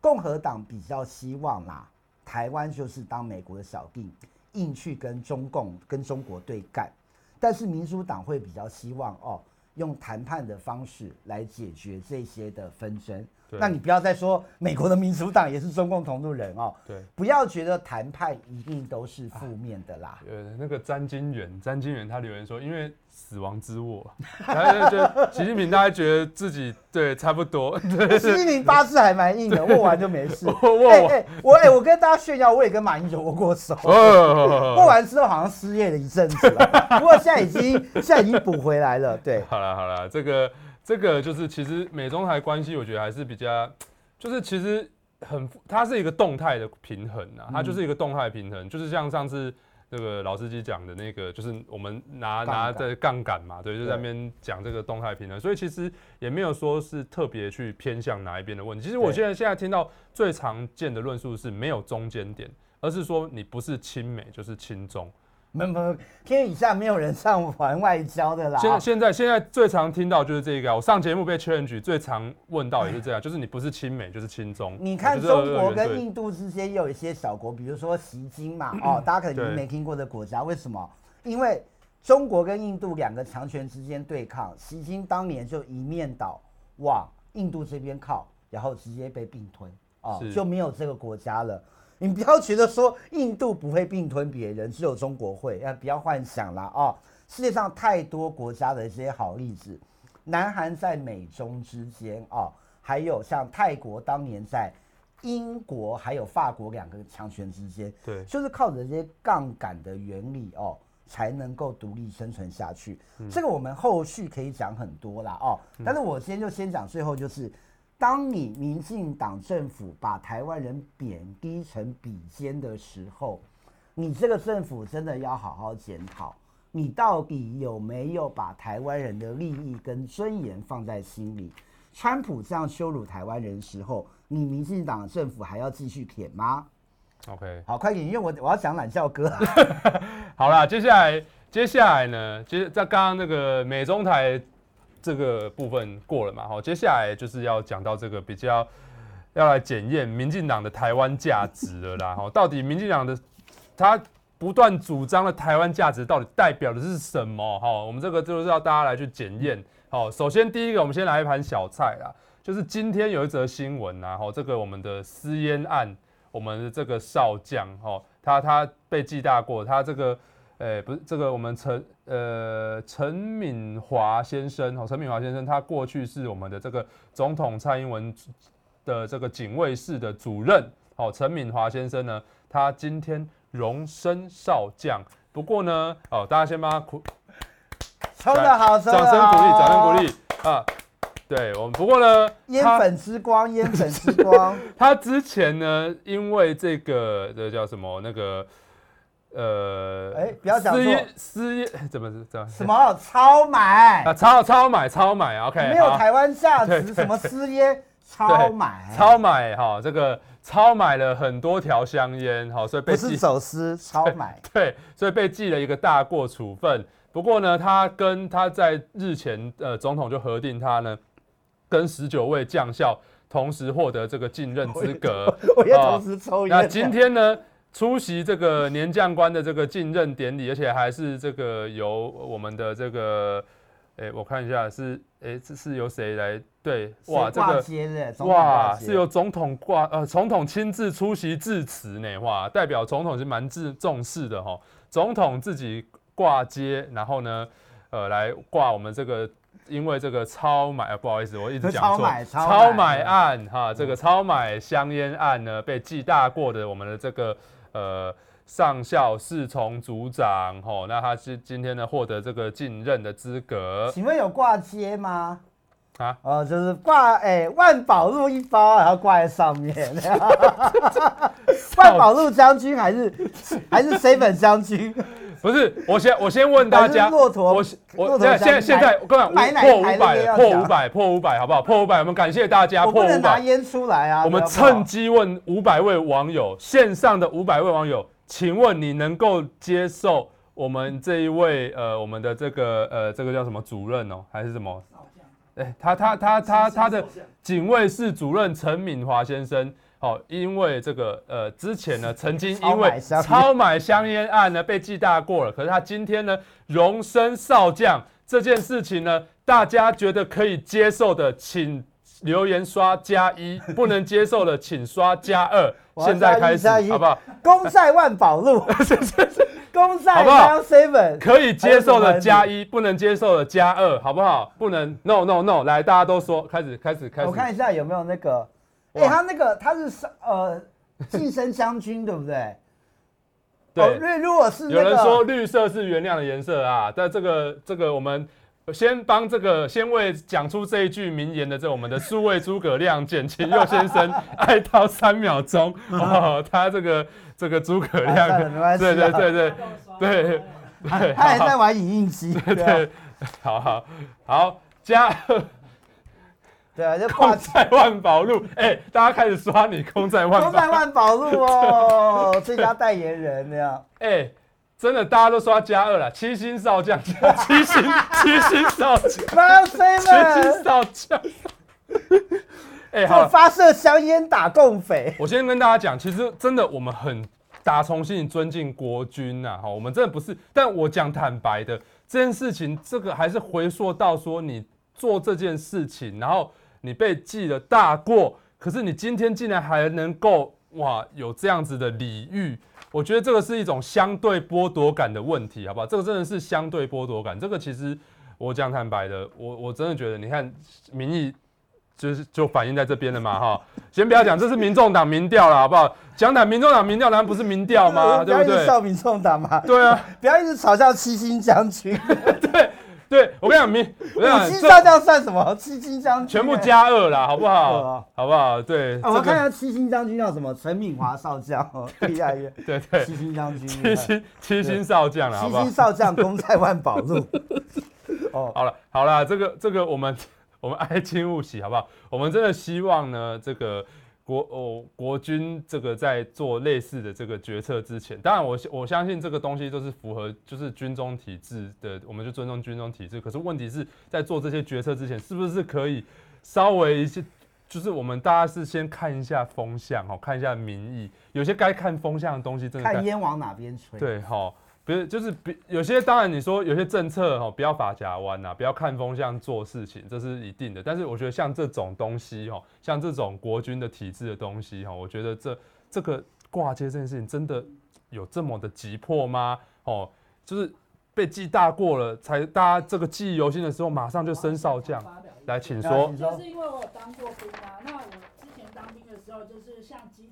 共和党比较希望啦，台湾就是当美国的小弟，硬去跟中共、跟中国对干。但是民主党会比较希望哦，用谈判的方式来解决这些的纷争。那你不要再说美国的民主党也是中共同路人哦。对，不要觉得谈判一定都是负面的啦。呃，那个詹金元，詹金元他留言说，因为死亡之握，<laughs> 他就习近平大家觉得自己对差不多。<laughs> 对，习近平八字还蛮硬的，握完就没事。<laughs> 握哎、欸欸，我哎、欸，我跟大家炫耀，我也跟马英九握过手。握完之后好像失业了一阵子了，不过现在已经现在已经补回来了。对，好了好了，这个。这个就是其实美中台关系，我觉得还是比较，就是其实很，它是一个动态的平衡啊，它就是一个动态平衡，就是像上次那个老司机讲的那个，就是我们拿拿在杠杆嘛，对，就在那边讲这个动态平衡，所以其实也没有说是特别去偏向哪一边的问题。其实我现在现在听到最常见的论述是没有中间点，而是说你不是亲美就是亲中。没没，天底下没有人上玩外交的啦。现现在现在最常听到就是这个，我上节目被 challenge 最常问到也是这样，就是你不是亲美就是亲中。你看中国跟印度之间也有一些小国，比如说锡金嘛，<clears throat> 哦，大家可能没听过的国家，为什么？因为中国跟印度两个强权之间对抗，习金当年就一面倒往印度这边靠，然后直接被并吞哦，就没有这个国家了。你不要觉得说印度不会并吞别人，只有中国会，啊，不要幻想了啊！世界上太多国家的一些好例子，南韩在美中之间啊，还有像泰国当年在英国还有法国两个强权之间，对，就是靠着这些杠杆的原理哦。才能够独立生存下去。嗯、这个我们后续可以讲很多啦哦。但是我先就先讲最后，就是当你民进党政府把台湾人贬低成比肩的时候，你这个政府真的要好好检讨，你到底有没有把台湾人的利益跟尊严放在心里？川普这样羞辱台湾人的时候，你民进党政府还要继续舔吗？<laughs> OK，好，快点，因为我我要讲懒笑歌。<laughs> 好啦，接下来接下来呢，其实在刚刚那个美中台这个部分过了嘛，好，接下来就是要讲到这个比较要来检验民进党的台湾价值了啦。哈，到底民进党的他不断主张的台湾价值到底代表的是什么？哈，我们这个就是要大家来去检验。好，首先第一个，我们先来一盘小菜啦，就是今天有一则新闻呐，哈，这个我们的私烟案。我们的这个少将，哈，他他被记大过，他这个，诶，不是这个，我们陈呃陈敏华先生，哈，陈敏华先生，他过去是我们的这个总统蔡英文的这个警卫室的主任，好，陈敏华先生呢，他今天荣升少将，不过呢，哦，大家先帮他鼓，抽得好，掌声鼓励，掌声鼓励啊！对我们，不过呢，烟粉之光，烟粉之光。<laughs> 他之前呢，因为这个这个叫什么那个呃，哎，不要讲私烟私烟怎么是这样？什么超买啊？超超买超买，OK，没有台湾价值，什么私烟超买超买哈，这个超买了很多条香烟，哈，所以被不是走私 <laughs> 超买，对，所以被记了一个大过处分。不过呢，他跟他在日前呃，总统就核定他呢。跟十九位将校同时获得这个进 <laughs> 任资格，我也同时抽烟。那今天呢，出席这个年将官的这个进任典礼，而且还是这个由我们的这个，哎，我看一下是，哎，这是由谁来？对，哇，这个哇，是由总统挂，呃，总统亲自出席致辞呢，哇，代表总统是蛮自重视的哈。总统自己挂接，然后呢，呃，来挂我们这个。因为这个超买啊，不好意思，我一直讲错。超买案哈，这个超买香烟案呢，被记大过的我们的这个呃上校侍从组长吼，那他是今天呢获得这个进任的资格。请问有挂接吗？啊？哦，就是挂哎、欸、万宝路一包，然后挂在上面。<laughs> 万宝路将军还是还是 seven 将军？<laughs> 不是，我先我先问大家，骆驼，我我现在现在现在我跟你讲，破五百，破五百，破五百，好不好？破五百，我们感谢大家。破五百，拿烟出来啊！我们趁机问五百位网友，线上的五百位网友，请问你能够接受我们这一位呃，我们的这个呃，这个叫什么主任哦，还是什么？哎，他他他他他的警卫室主任陈敏华先生。好，因为这个呃，之前呢，曾经因为超买香烟案呢被记大过了，可是他今天呢荣升少将这件事情呢，大家觉得可以接受的，请留言刷加一；不能接受的，请刷加二。<laughs> 现在开始，好不好？<laughs> 功在万宝路，<laughs> 功在太阳 seven。可以接受的加一，不能接受的加二，好不好？不能，no no no，来，大家都说，开始开始开始。我看一下有没有那个。哎、欸，他那个他是呃 <laughs> 寄生将军，对不对？对，因为如果是、那个、有人说绿色是原谅的颜色啊，但这个这个我们先帮这个先为讲出这一句名言的这我们的数位诸葛亮简晴佑先生 <laughs> 哀悼三秒钟哦，他这个这个诸葛亮，啊、对对对对对对，他还在玩影印机，对，对，好好好加。对啊，就功在万宝路，哎、欸，大家开始刷你空在万宝，功在万宝路哦，最佳代言人那样，<laughs> 哎、欸，真的大家都刷加二了，七星少将，<laughs> 七星七星少将，七星少将，<laughs> 哎、欸，好，发射香烟打共匪。我先跟大家讲，其实真的我们很打从心里尊敬国军呐，哈，我们真的不是。但我讲坦白的，这件事情，这个还是回溯到说，你做这件事情，然后你被记了大过，可是你今天竟然还能够哇有这样子的礼遇，我觉得这个是一种相对剥夺感的问题，好不好？这个真的是相对剥夺感。这个其实我讲坦白的，我我真的觉得，你看民意。就是就反映在这边了嘛，哈，先不要讲，这是民众党民调了，好不好？讲讲民众党民调，难道不是民调吗？<laughs> 对不对？不要一直笑民众党嘛。对啊，<laughs> 不要一直嘲笑七星将军。<laughs> 对对，我跟你讲，明 <laughs> 五星上将算什么？七星将军全部加二啦，好不好？好不好？对。我看一下七星将军叫什么？陈敏华少将，厉害耶。<laughs> 对对，七星将军，七星七星少将了，七星少将功在万宝路。<laughs> 哦，好了好了，这个这个我们。我们哀亲勿喜，好不好？我们真的希望呢，这个国哦国军这个在做类似的这个决策之前，当然我我相信这个东西都是符合就是军中体制的，我们就尊重军中体制。可是问题是在做这些决策之前，是不是可以稍微一些，就是我们大家是先看一下风向，哦，看一下民意，有些该看风向的东西，真的看烟往哪边吹。对，好。不是，就是比有些当然你说有些政策哈，不要法夹弯呐，不要看风向做事情，这是一定的。但是我觉得像这种东西哈，像这种国军的体制的东西哈，我觉得这这个挂接这件事情真的有这么的急迫吗？哦，就是被记大过了，才大家这个记忆犹新的时候，马上就升少将。来，请说。就是因为我有当过兵啊，那我之前。当兵的时候，就是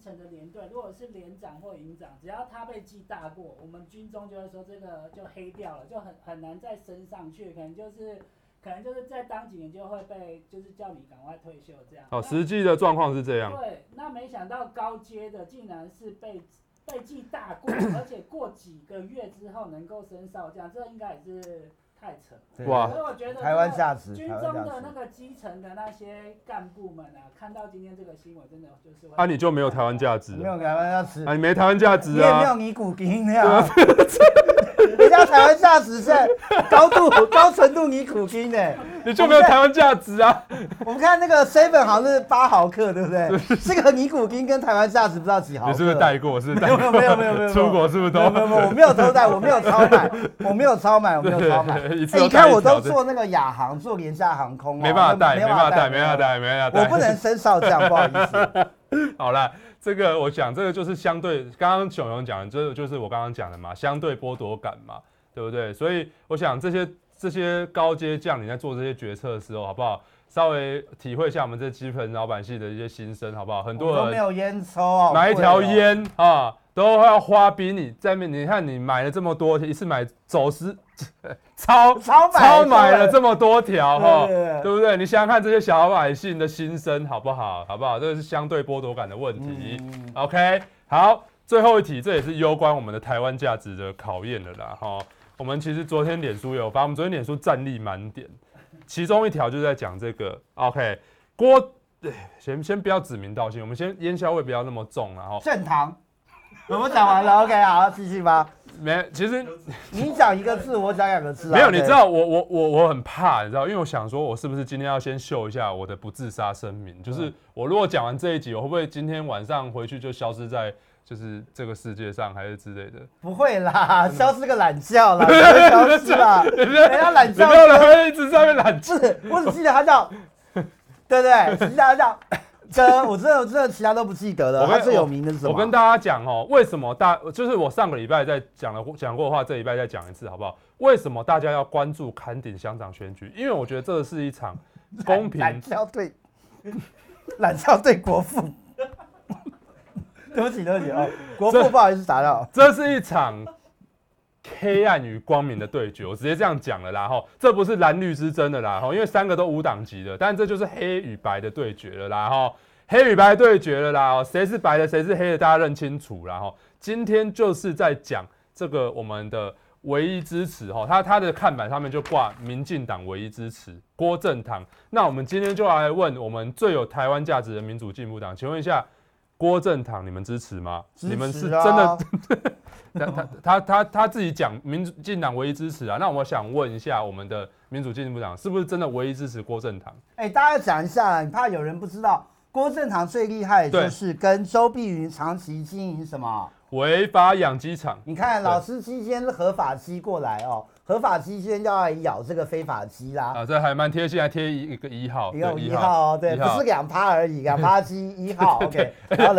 层的连队，如果是连长或营长，只要他被记大过，我们军中就会说这个就黑掉了，就很很难再升上去，可能就是可能就是再当几年就会被就是叫你赶快退休这样。哦，实际的状况是这样。对，那没想到高阶的竟然是被被记大过，<coughs> 而且过几个月之后能够升少将，这应该也是。太扯哇！所以我觉得台湾价值，军中的那个基层的那些干部们啊，看到今天这个新闻，真的就是……啊，你就没有台湾价值？没有台湾价值？啊，你没台湾价值啊？你也没有尼古丁呀？台湾价值在高度高纯度尼古丁的，你就没有台湾价值啊？我们看那个 seven 好像是八毫克，对不对？<laughs> 这个尼古丁跟台湾价值不知道几毫克？你是不是带过？是带过？没有没有没有没有，<laughs> 出国是不是都？没有没有，我没有偷带，我没有超买，<laughs> 我没有超买，我没有超买。你看我都坐那个亚航，坐廉价航空，没办法带，没办法带，没办法带，没办法带。我不能升少将，不好意思。好了。这个我想，这个就是相对刚刚熊熊讲的，这个就是我刚刚讲的嘛，相对剥夺感嘛，对不对？所以我想这些这些高阶将领在做这些决策的时候，好不好？稍微体会一下我们这基层老百姓的一些心声，好不好？很多人都没有烟抽啊，买一条烟啊。都要花比你在面，你看你买了这么多，一次买走私超超买超买了这么多条哈，对不对？你想想看这些小老百姓的心声好不好？好不好？这个是相对剥夺感的问题。嗯、OK，好，最后一题，这也是攸关我们的台湾价值的考验了啦哈。我们其实昨天脸书有发，我们昨天脸书战力满点，其中一条就在讲这个。OK，郭，先先不要指名道姓，我们先烟硝味不要那么重然后正堂。我们讲完了，OK，好，继续吧。没，其实你讲一个字，我讲两个字。没有，你知道我我我我很怕，你知道，因为我想说，我是不是今天要先秀一下我的不自杀声明？就是我如果讲完这一集，我会不会今天晚上回去就消失在就是这个世界上，还是之类的？不会啦，消失个懒觉啦，<laughs> 消失啦。人家懒觉，不要来一直在那边懒觉。不是，我只记得他叫，<laughs> 对不对？其他叫。哥，我真的真的其他都不记得了。他最有名的是什么？我跟大家讲哦，为什么大就是我上个礼拜在讲了讲过的话，这礼拜再讲一次好不好？为什么大家要关注坎顶乡长选举？因为我觉得这是一场公平。懒觉对，<laughs> 懒觉对国父。<laughs> 对不起，对不起哦，<laughs> 国父不好意思打扰。这是一场。黑暗与光明的对决，我直接这样讲了啦哈，这不是蓝绿之争的啦哈，因为三个都无党籍的，但这就是黑与白的对决了啦哈，黑与白对决了啦，谁是白的，谁是黑的，大家认清楚啦哈。今天就是在讲这个我们的唯一支持哈，他他的看板上面就挂民进党唯一支持郭正堂，那我们今天就来问我们最有台湾价值的民主进步党，请问一下郭正堂，你们支持吗？持啊、你们是真的？<laughs> 他他他他他自己讲民主进党唯一支持啊，那我想问一下我们的民主进步党是不是真的唯一支持郭正堂？哎、欸，大家讲一下，你怕有人不知道，郭正堂最厉害的就是跟周碧云长期经营什么违法养鸡场。你看，老司机今天是合法鸡过来哦。合法鸡先要来咬这个非法鸡啦！啊，这还蛮贴心，还贴一一个一号，一个一号哦，对，不是两趴而已，两趴鸡一号，<laughs> OK。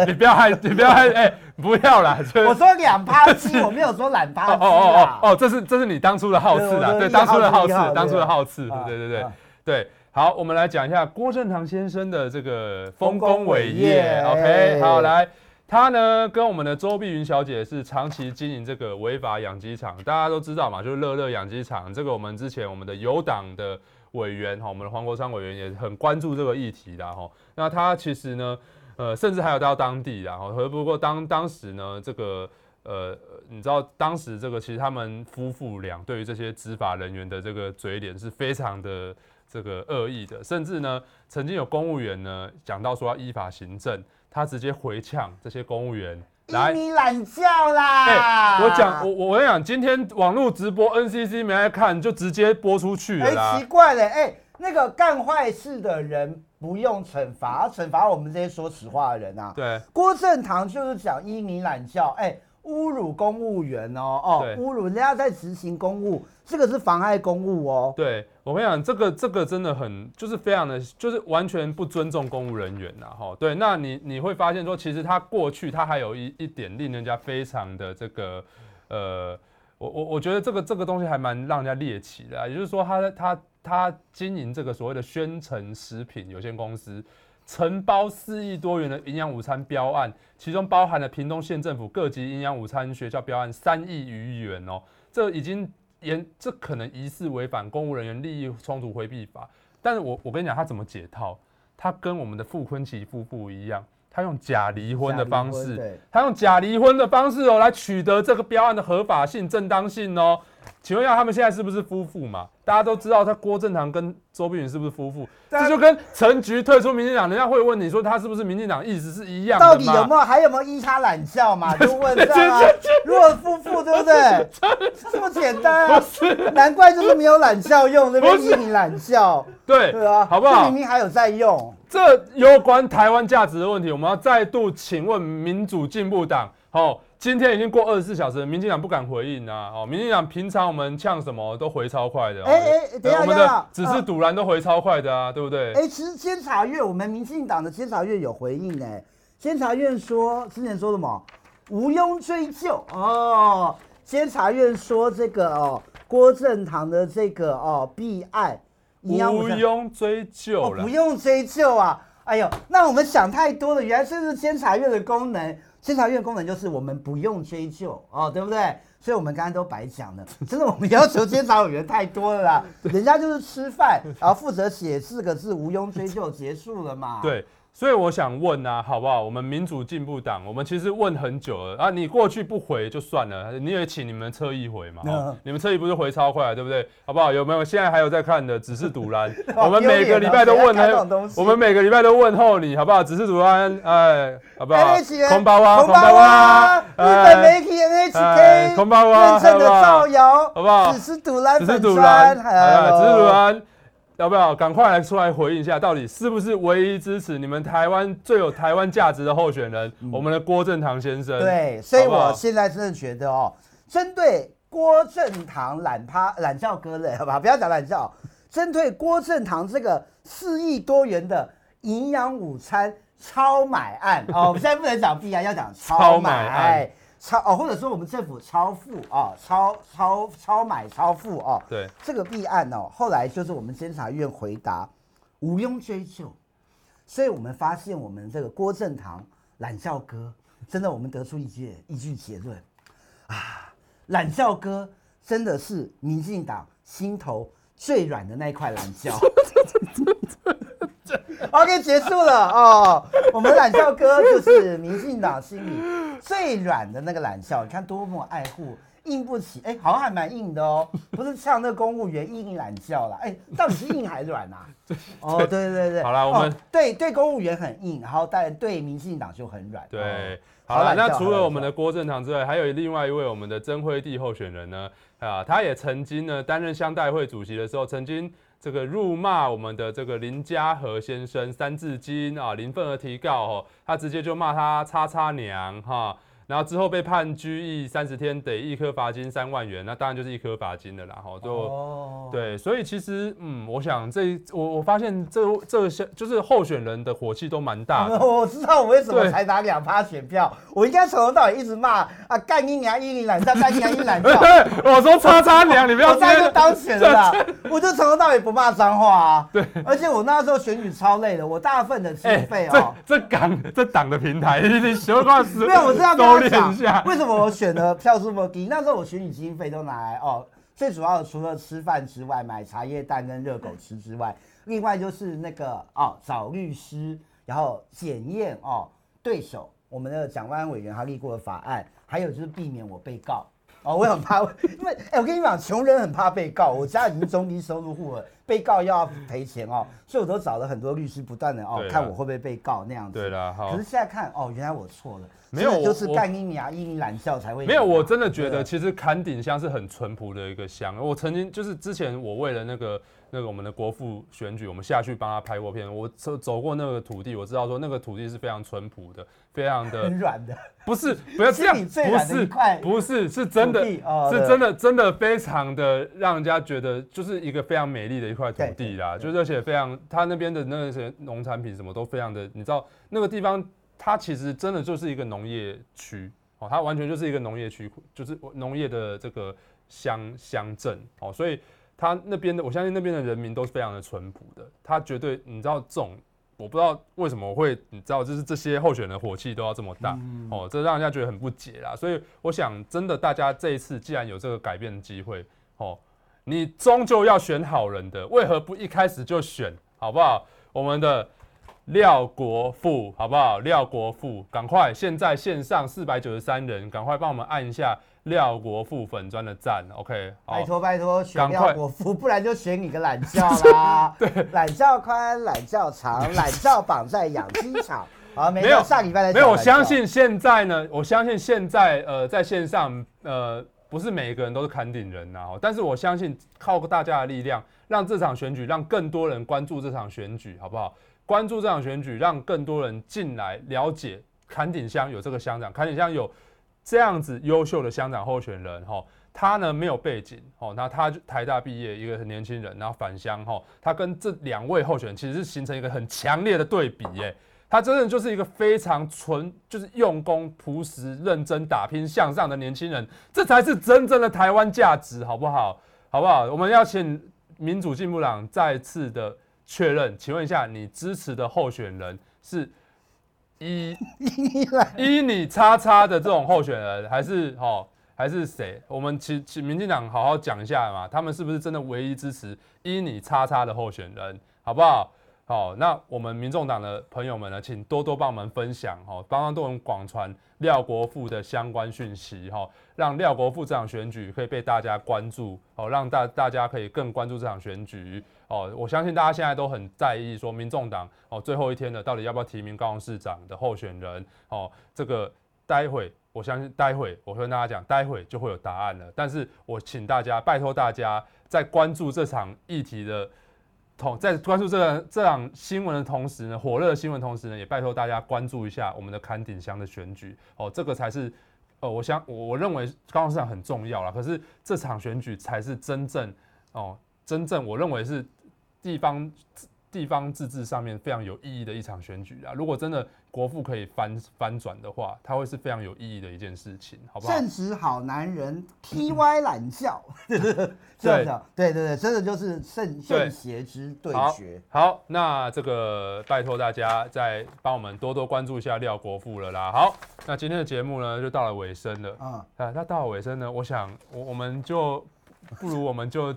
你不要害，你不要害，哎，不要啦！<laughs> 我说两趴鸡，<laughs> 我没有说懒趴鸡哦哦哦哦，这是这是你当初的好次啦，对，当初的好次，当初的好次，对对对对。好，我们来讲一下郭正堂先生的这个丰功伟业，OK。好，来。他呢，跟我们的周碧云小姐是长期经营这个违法养鸡场，大家都知道嘛，就是乐乐养鸡场。这个我们之前我们的有党的委员哈，我们的黄国昌委员也很关注这个议题的哈。那他其实呢，呃，甚至还有到当地然后，不过当当时呢，这个呃，你知道当时这个其实他们夫妇俩对于这些执法人员的这个嘴脸是非常的这个恶意的，甚至呢，曾经有公务员呢讲到说要依法行政。他直接回呛这些公务员，来你懒觉啦！哎，我讲我我跟你讲，今天网络直播 NCC 没来看，就直接播出去了。哎，奇怪嘞，哎，那个干坏事的人不用惩罚，惩罚我们这些说实话的人啊。对，郭正堂就是讲依你懒觉，哎。侮辱公务员哦哦，侮辱人家在执行公务，这个是妨碍公务哦。对，我跟你讲，这个这个真的很，就是非常的，就是完全不尊重公务人员呐哈。对，那你你会发现说，其实他过去他还有一一点令人家非常的这个，呃，我我我觉得这个这个东西还蛮让人家猎奇的，也就是说他他他经营这个所谓的宣城食品有限公司。承包四亿多元的营养午餐标案，其中包含了屏东县政府各级营养午餐学校标案三亿余元哦，这已经严，这可能疑似违反公务人员利益冲突回避法。但是我我跟你讲，他怎么解套？他跟我们的傅昆萁夫妇一样，他用假离婚的方式，他用假离婚的方式哦，来取得这个标案的合法性、正当性哦。请问一下，他们现在是不是夫妇嘛？大家都知道，他郭正堂跟周碧云是不是夫妇？这就跟陈菊退出民进党，人家会问你说他是不是民进党，意思是一样的。到底有没有还有没有依他懒觉嘛？<laughs> 就问这样啊。如果夫妇对不对？这么简单啊？难怪就是没有懒觉用，这边依你懒觉。对对啊，好不好？明明还有在用。这有关台湾价值的问题，我们要再度请问民主进步党，好。今天已经过二十四小时，民进党不敢回应啊！哦，民进党平常我们呛什么都回超快的。哎哎，等一下，我们的只是堵拦都回超快的啊，对不对？哎，其实监察院，我们民进党的监察院有回应哎。监察院说之前说什么？毋庸追究哦。监察院说这个哦，郭正堂的这个哦弊案，毋庸追究了，不用追究啊！哎呦，那我们想太多了，原来这是监察院的功能。监察院功能就是我们不用追究哦，对不对？所以我们刚才都白讲了，<laughs> 真的我们要求监察委员太多了啦，<laughs> 人家就是吃饭，然后负责写四个字“毋庸追究”结束了嘛。对。所以我想问啊，好不好？我们民主进步党，我们其实问很久了啊。你过去不回就算了，你也请你们车一回嘛。嗯、你们车一不是回超快，对不对？好不好？有没有？现在还有在看的，只是赌烂。我们每个礼拜都问，我们每个礼拜都问候你，好不好？只是赌烂，哎，好不好？空包啊，空包啊，日本媒体 NHK，空包啊，认真的造谣，好不好？只是赌烂，只是赌烂，只是赌烂。要不要赶快来出来回应一下，到底是不是唯一支持你们台湾最有台湾价值的候选人，嗯、我们的郭正堂先生？对，所以我现在真的觉得哦，针对郭正堂懒趴懒觉哥嘞，好吧，不要讲懒觉，针对郭正堂这个四亿多元的营养午餐超买案哦，我们现在不能讲弊案，要讲超买 <laughs> 案。超哦，或者说我们政府超负啊，超超超买超富哦。对，这个弊案哦，后来就是我们监察院回答毋庸追究，所以我们发现我们这个郭正堂懒笑哥，真的我们得出一句一句结论啊，懒觉哥真的是民进党心头最软的那一块懒觉。<laughs> OK，结束了哦。我们懒笑哥就是民进党心里最软的那个懒笑，你看多么爱护，硬不起，哎，好像还蛮硬的哦，<laughs> 不是像那个公务员硬懒笑啦，哎，到底是硬还是软啊？哦，<laughs> 对对对对，好了，我们、哦、对对公务员很硬，然后但对民进党就很软。对，哦、好了，那除了我们的郭正堂之外，还有另外一位我们的曾辉帝候选人呢，啊，他也曾经呢担任乡代会主席的时候，曾经。这个辱骂我们的这个林家和先生三字经啊，林份额提告哦，他直接就骂他叉叉娘哈，然后之后被判拘役三十天，得一颗罚金三万元，那当然就是一颗罚金的啦。哈，就、哦、对，所以其实嗯，我想这我我发现这这些就是候选人的火气都蛮大的、嗯。<laughs> 我知道我为什么才拿两趴选票，我应该从头到尾一直骂啊，干你娘，一你懒叫，干你娘，一懒叫。<laughs> 我说叉叉娘，你不要我再就当选了啦，<laughs> 我就从头到尾不骂脏话啊。对，而且我那时候选举超累的，我大部分的经费哦，这这党这党的平台，你习惯是没有，我这样我讲一下。为什么我选的票数这么低？那时候我选举经费都拿来哦，<laughs> 最主要除了吃饭之外，买茶叶蛋跟热狗吃之外，另外就是那个哦找律师，然后检验哦对手我们的蒋万安委员他立过的法案，还有就是避免我被告哦，我很怕，因为哎、欸、我跟你讲，穷人很怕被告，我家已经中低收入户了，被告又要赔钱哦，所以我都找了很多律师，不断的哦看我会不会被告那样子。对了，好。可是现在看哦，原来我错了。没有，就是干一米啊，一米懒笑才会。没有，我真的觉得其实坎顶香是很淳朴的一个香。我曾经就是之前我为了那个那个我们的国父选举，我们下去帮他拍过片。我走走过那个土地，我知道说那个土地是非常淳朴的，非常的很软的。不是，不要这样，不是，不是，是真的，是真的，真的非常的让人家觉得就是一个非常美丽的一块土地啦。就是而且非常，他那边的那些农产品什么都非常的，你知道那个地方。它其实真的就是一个农业区哦，它完全就是一个农业区，就是农业的这个乡乡镇哦，所以它那边的，我相信那边的人民都是非常的淳朴的。他绝对，你知道这种，我不知道为什么我会，你知道，就是这些候选人的火气都要这么大哦，这让人家觉得很不解啦。所以我想，真的大家这一次既然有这个改变的机会哦，你终究要选好人的，为何不一开始就选，好不好？我们的。廖国富，好不好？廖国富，赶快！现在线上四百九十三人，赶快帮我们按一下廖国富粉砖的赞，OK？拜托拜托，选廖国富，不然就选你个懒觉啦！<laughs> 对，懒觉宽，懒觉长，<laughs> 懒觉绑在养鸡场。好，<laughs> 没有上礼拜的没有。我相信现在呢，我相信现在呃，在线上呃，不是每一个人都是崁顶人呐，但是我相信靠大家的力量，让这场选举，让更多人关注这场选举，好不好？关注这场选举，让更多人进来了解坎顶乡有这个乡长，坎顶乡有这样子优秀的乡长候选人哈。他呢没有背景哦，那他台大毕业，一个很年轻人，然后返乡哈。他跟这两位候选人其实是形成一个很强烈的对比耶。他真的就是一个非常纯，就是用功、朴实、认真、打拼、向上的年轻人，这才是真正的台湾价值，好不好？好不好？我们要请民主进步党再次的。确认，请问一下，你支持的候选人是一一你叉叉的这种候选人，还是哦，还是谁？我们请请民进党好好讲一下嘛，他们是不是真的唯一支持一你叉叉的候选人，好不好？好，那我们民众党的朋友们呢，请多多帮我们分享哦，帮多人广传廖国富的相关讯息哈，让廖国富这场选举可以被大家关注哦，让大大家可以更关注这场选举。哦，我相信大家现在都很在意，说民众党哦最后一天了，到底要不要提名高雄市长的候选人？哦，这个待会我相信待会我会跟大家讲，待会就会有答案了。但是我请大家拜托大家在关注这场议题的同，在关注这个这档新闻的同时呢，火热的新闻同时呢，也拜托大家关注一下我们的坎顶乡的选举。哦，这个才是呃，我想我认为刚刚市长很重要啦，可是这场选举才是真正哦，真正我认为是。地方地方自治上面非常有意义的一场选举啊！如果真的国父可以翻翻转的话，它会是非常有意义的一件事情，好不好？正直好男人，T Y 懒叫，<laughs> <laughs> 对对对对，真的就是圣圣邪之对决。好，那这个拜托大家再帮我们多多关注一下廖国父了啦。好，那今天的节目呢就到了尾声了啊！啊，那到了尾声呢，我想我我们就不如我们就。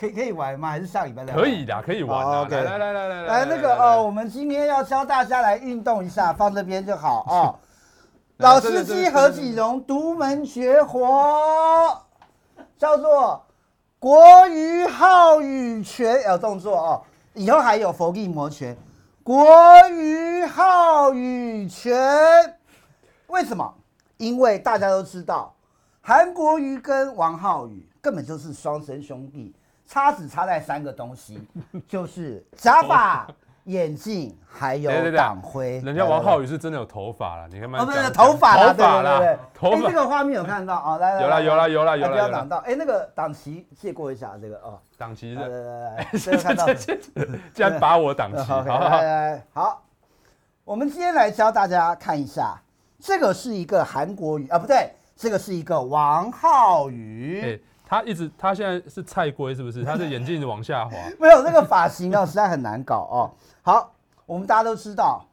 可以可以玩吗？还是下礼拜再？可以的，可以玩的。OK，来来来来来，来那个哦，我们今天要教大家来运动一下，放这边就好啊。老司机何启荣独门绝活，叫做国语浩宇拳，有动作哦。以后还有佛地魔拳，国语浩宇拳。为什么？因为大家都知道，韩国瑜跟王浩宇根本就是双生兄弟。差只差在三个东西，<laughs> 就是假发、眼镜还有对对对党徽。人家王浩宇是真的有头发了，你看嘛？哦，不是头发啦，头发啦，对对对，头发。这个画面有看到啊？来来，有啦有啦有啦有啦。不要挡到，哎，那个党旗借过一下，这个哦。党旗。来来来来，<laughs> 这个看到。竟然把我党旗。<laughs> 好，来来好。我们今天来教大家看一下，这个是一个韩国语啊，不对，这个是一个王浩宇。他一直，他现在是菜龟是不是？他的眼镜一直往下滑。<laughs> 没有，那个发型啊，实在很难搞哦。好，我们大家都知道，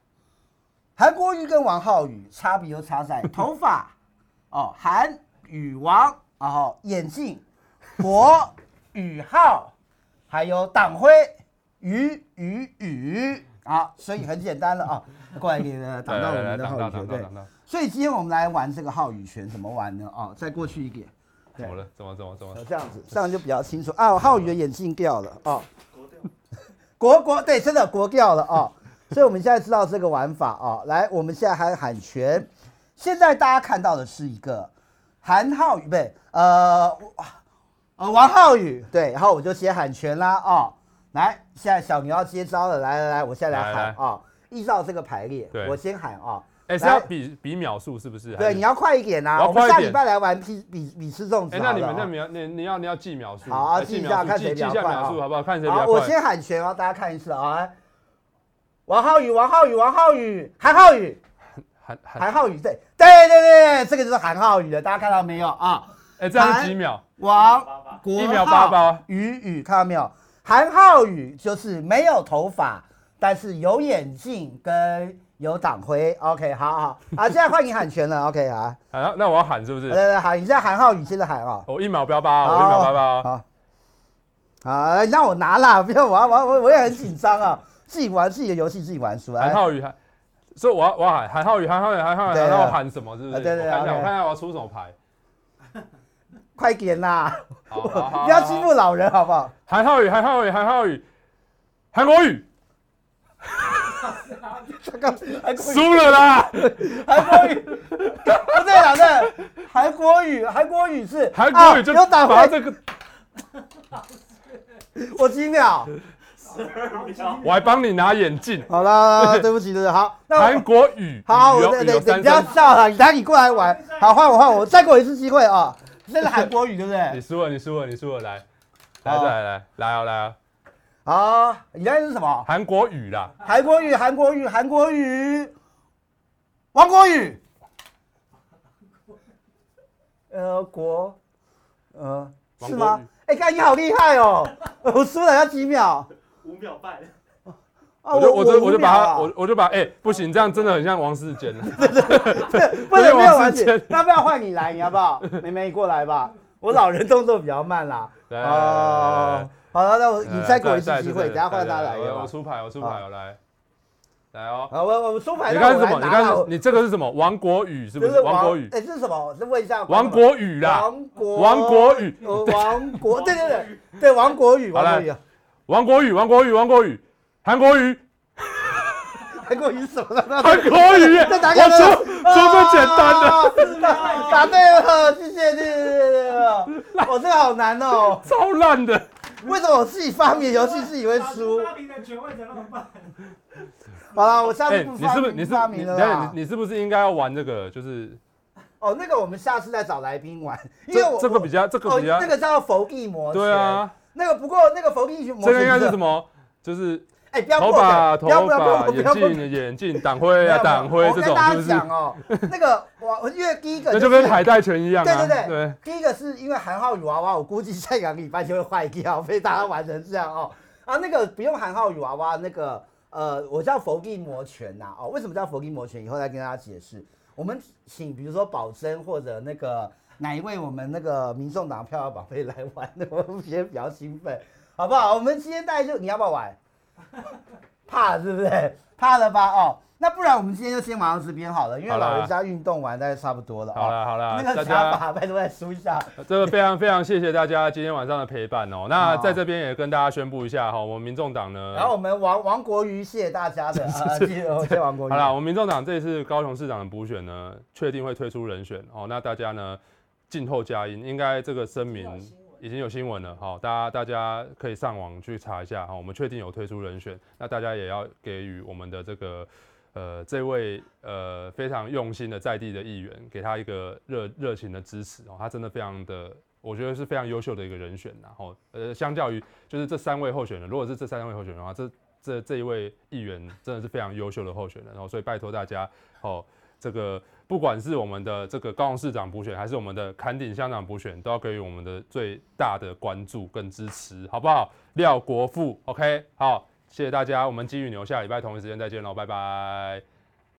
韩国瑜跟王浩宇差别就差在头发哦，韩宇王，然后眼镜，国宇浩，还有党徽宇宇宇啊，所以很简单了啊。过来给挡到我们的浩宇对。所以今天我们来玩这个浩宇拳，怎么玩呢？哦，再过去一点。怎么了？怎么怎么怎么？这样子，这样就比较清楚啊。浩宇的眼镜掉了啊，国国对，真的国掉了啊。所以我们现在知道这个玩法啊。来，我们现在还喊拳。现在大家看到的是一个韩浩宇，不对，呃，呃，王浩宇对。然后我就先喊拳啦啊。来，现在小牛要接招了，来来来，我现在来喊啊。依照这个排列，我先喊啊。哎，是要比比秒数是不是？对，你要快一点呐。我们下礼拜来玩比比比吃粽子。哎，那你们那秒你你要你要记秒数。好，记一下看谁比较快。记下秒数好不好？看谁比较快。我先喊拳哦，大家看一次啊。王浩宇，王浩宇，王浩宇，韩浩宇，韩韩浩宇，对对对对，这个就是韩浩宇的，大家看到没有啊？哎，这样几秒？王国一秒八八。宇宇，看到没有？韩浩宇就是没有头发，但是有眼镜跟。有党徽，OK，好好。啊，现在换你喊拳了，OK 啊，好，那我要喊是不是？对对，喊，你现在喊浩宇，现在喊啊，我一秒不要八，我一秒不要八，好，好，让我拿啦，不要玩，我我我也很紧张啊，自己玩自己的游戏，自己玩输。韩浩宇喊，所以我要我要喊韩浩宇，韩浩宇，韩浩宇，然后喊什么？是不是？对对，我看一下，我看一下我要出什么牌，快点啦，<laughs> 不要欺负老人好不好？韩浩宇，韩浩宇，韩浩宇，韩国瑜。输了啦！韩国语不对啦，对，韩国语，韩国语是韩国语就打回这个，<laughs> 我几秒，我还帮你拿眼镜。好啦，<laughs> 对不起，对不起，好，韩国语，好，对对对，你不要笑了，你等你过来玩，好，换我换我，再给我一次机会啊！这是韩国语，对不对？你输了，你输了，你输了，来，来，来，来，来啊，来啊！啊，你那是什么？韩国语啦，韩国语，韩国语，韩国语，王国语，呃，国，呃，是吗？哎，看你好厉害哦！<laughs> 我输了要几秒？五秒半。我就我就我就把他，我我就把，哎，不行，这样真的很像王世坚。对对对，<laughs> 不能没有王世坚，那不要换你来，你要不要？妹妹，你过来吧，我老人动作比较慢啦。<laughs> 哦。好了，那我你再给我一次机会，等下换他来。我出牌，我出牌，我来，来哦。好，我我出牌。你看是什么？你看你这个是什么？王国宇是不是？王国宇。哎，这是什么？是问一下。王国宇啦。王国。王国宇。王国。对对对 <laughs> 对，王国宇。好来。王国宇，王国宇，王国宇，韩国瑜。<laughs> 韩国瑜什么？韩国瑜。<laughs> 再打个。我出出最简单的。答对了，谢谢，谢谢，谢谢。我这个好难哦。超烂的。<laughs> 为什么我自己发明游戏自己会输？发明的权威怎么办？<laughs> 好了，我下次不发明。你是不是你是发明了？你你是不是应该要玩这个？就是哦，那个我们下次再找来宾玩，因为我这个比较这个比较那个叫佛地魔。对啊，那个不过那个佛地魔这个应该是什么？就是。哎，不要头发，头发，眼镜，眼镜，党徽啊，党徽这种大家讲？哦，那个我因为第一个那就跟海带拳一样，对对对对。第一个是因为韩浩宇娃娃，我估计下两个礼拜就会坏掉，被大家玩成这样哦。啊，那个不用韩浩宇娃娃，那个呃，我叫佛地魔拳呐。哦，为什么叫佛地魔拳？以后再跟大家解释。我们请比如说宝珍或者那个哪一位我们那个民众党票宝贝来玩，<laughs> 我们今天比较兴奋，好不好？我们今天大家就你要不要玩？怕是不是？怕了吧？哦，那不然我们今天就先玩到这边好了，因为老人家运动完大概差不多了。好了好了，那个假发拜托再输一下。这个非常非常谢谢大家今天晚上的陪伴哦。那在这边也跟大家宣布一下哈，我们民众党呢，然后我们王王国瑜谢谢大家的，谢谢王国瑜。好了，我们民众党这一次高雄市长的补选呢，确定会推出人选哦。那大家呢静候佳音，应该这个声明。已经有新闻了，好，大家大家可以上网去查一下，好，我们确定有推出人选，那大家也要给予我们的这个呃这位呃非常用心的在地的议员，给他一个热热情的支持哦，他真的非常的，我觉得是非常优秀的一个人选，然后呃相较于就是这三位候选人，如果是这三位候选人的话，这这这一位议员真的是非常优秀的候选人，然后所以拜托大家哦。这个不管是我们的这个高雄市长补选，还是我们的坎顶乡长补选，都要给予我们的最大的关注跟支持，好不好？廖国富，OK，好，谢谢大家，我们基于牛下礼拜同一时间再见喽，拜拜。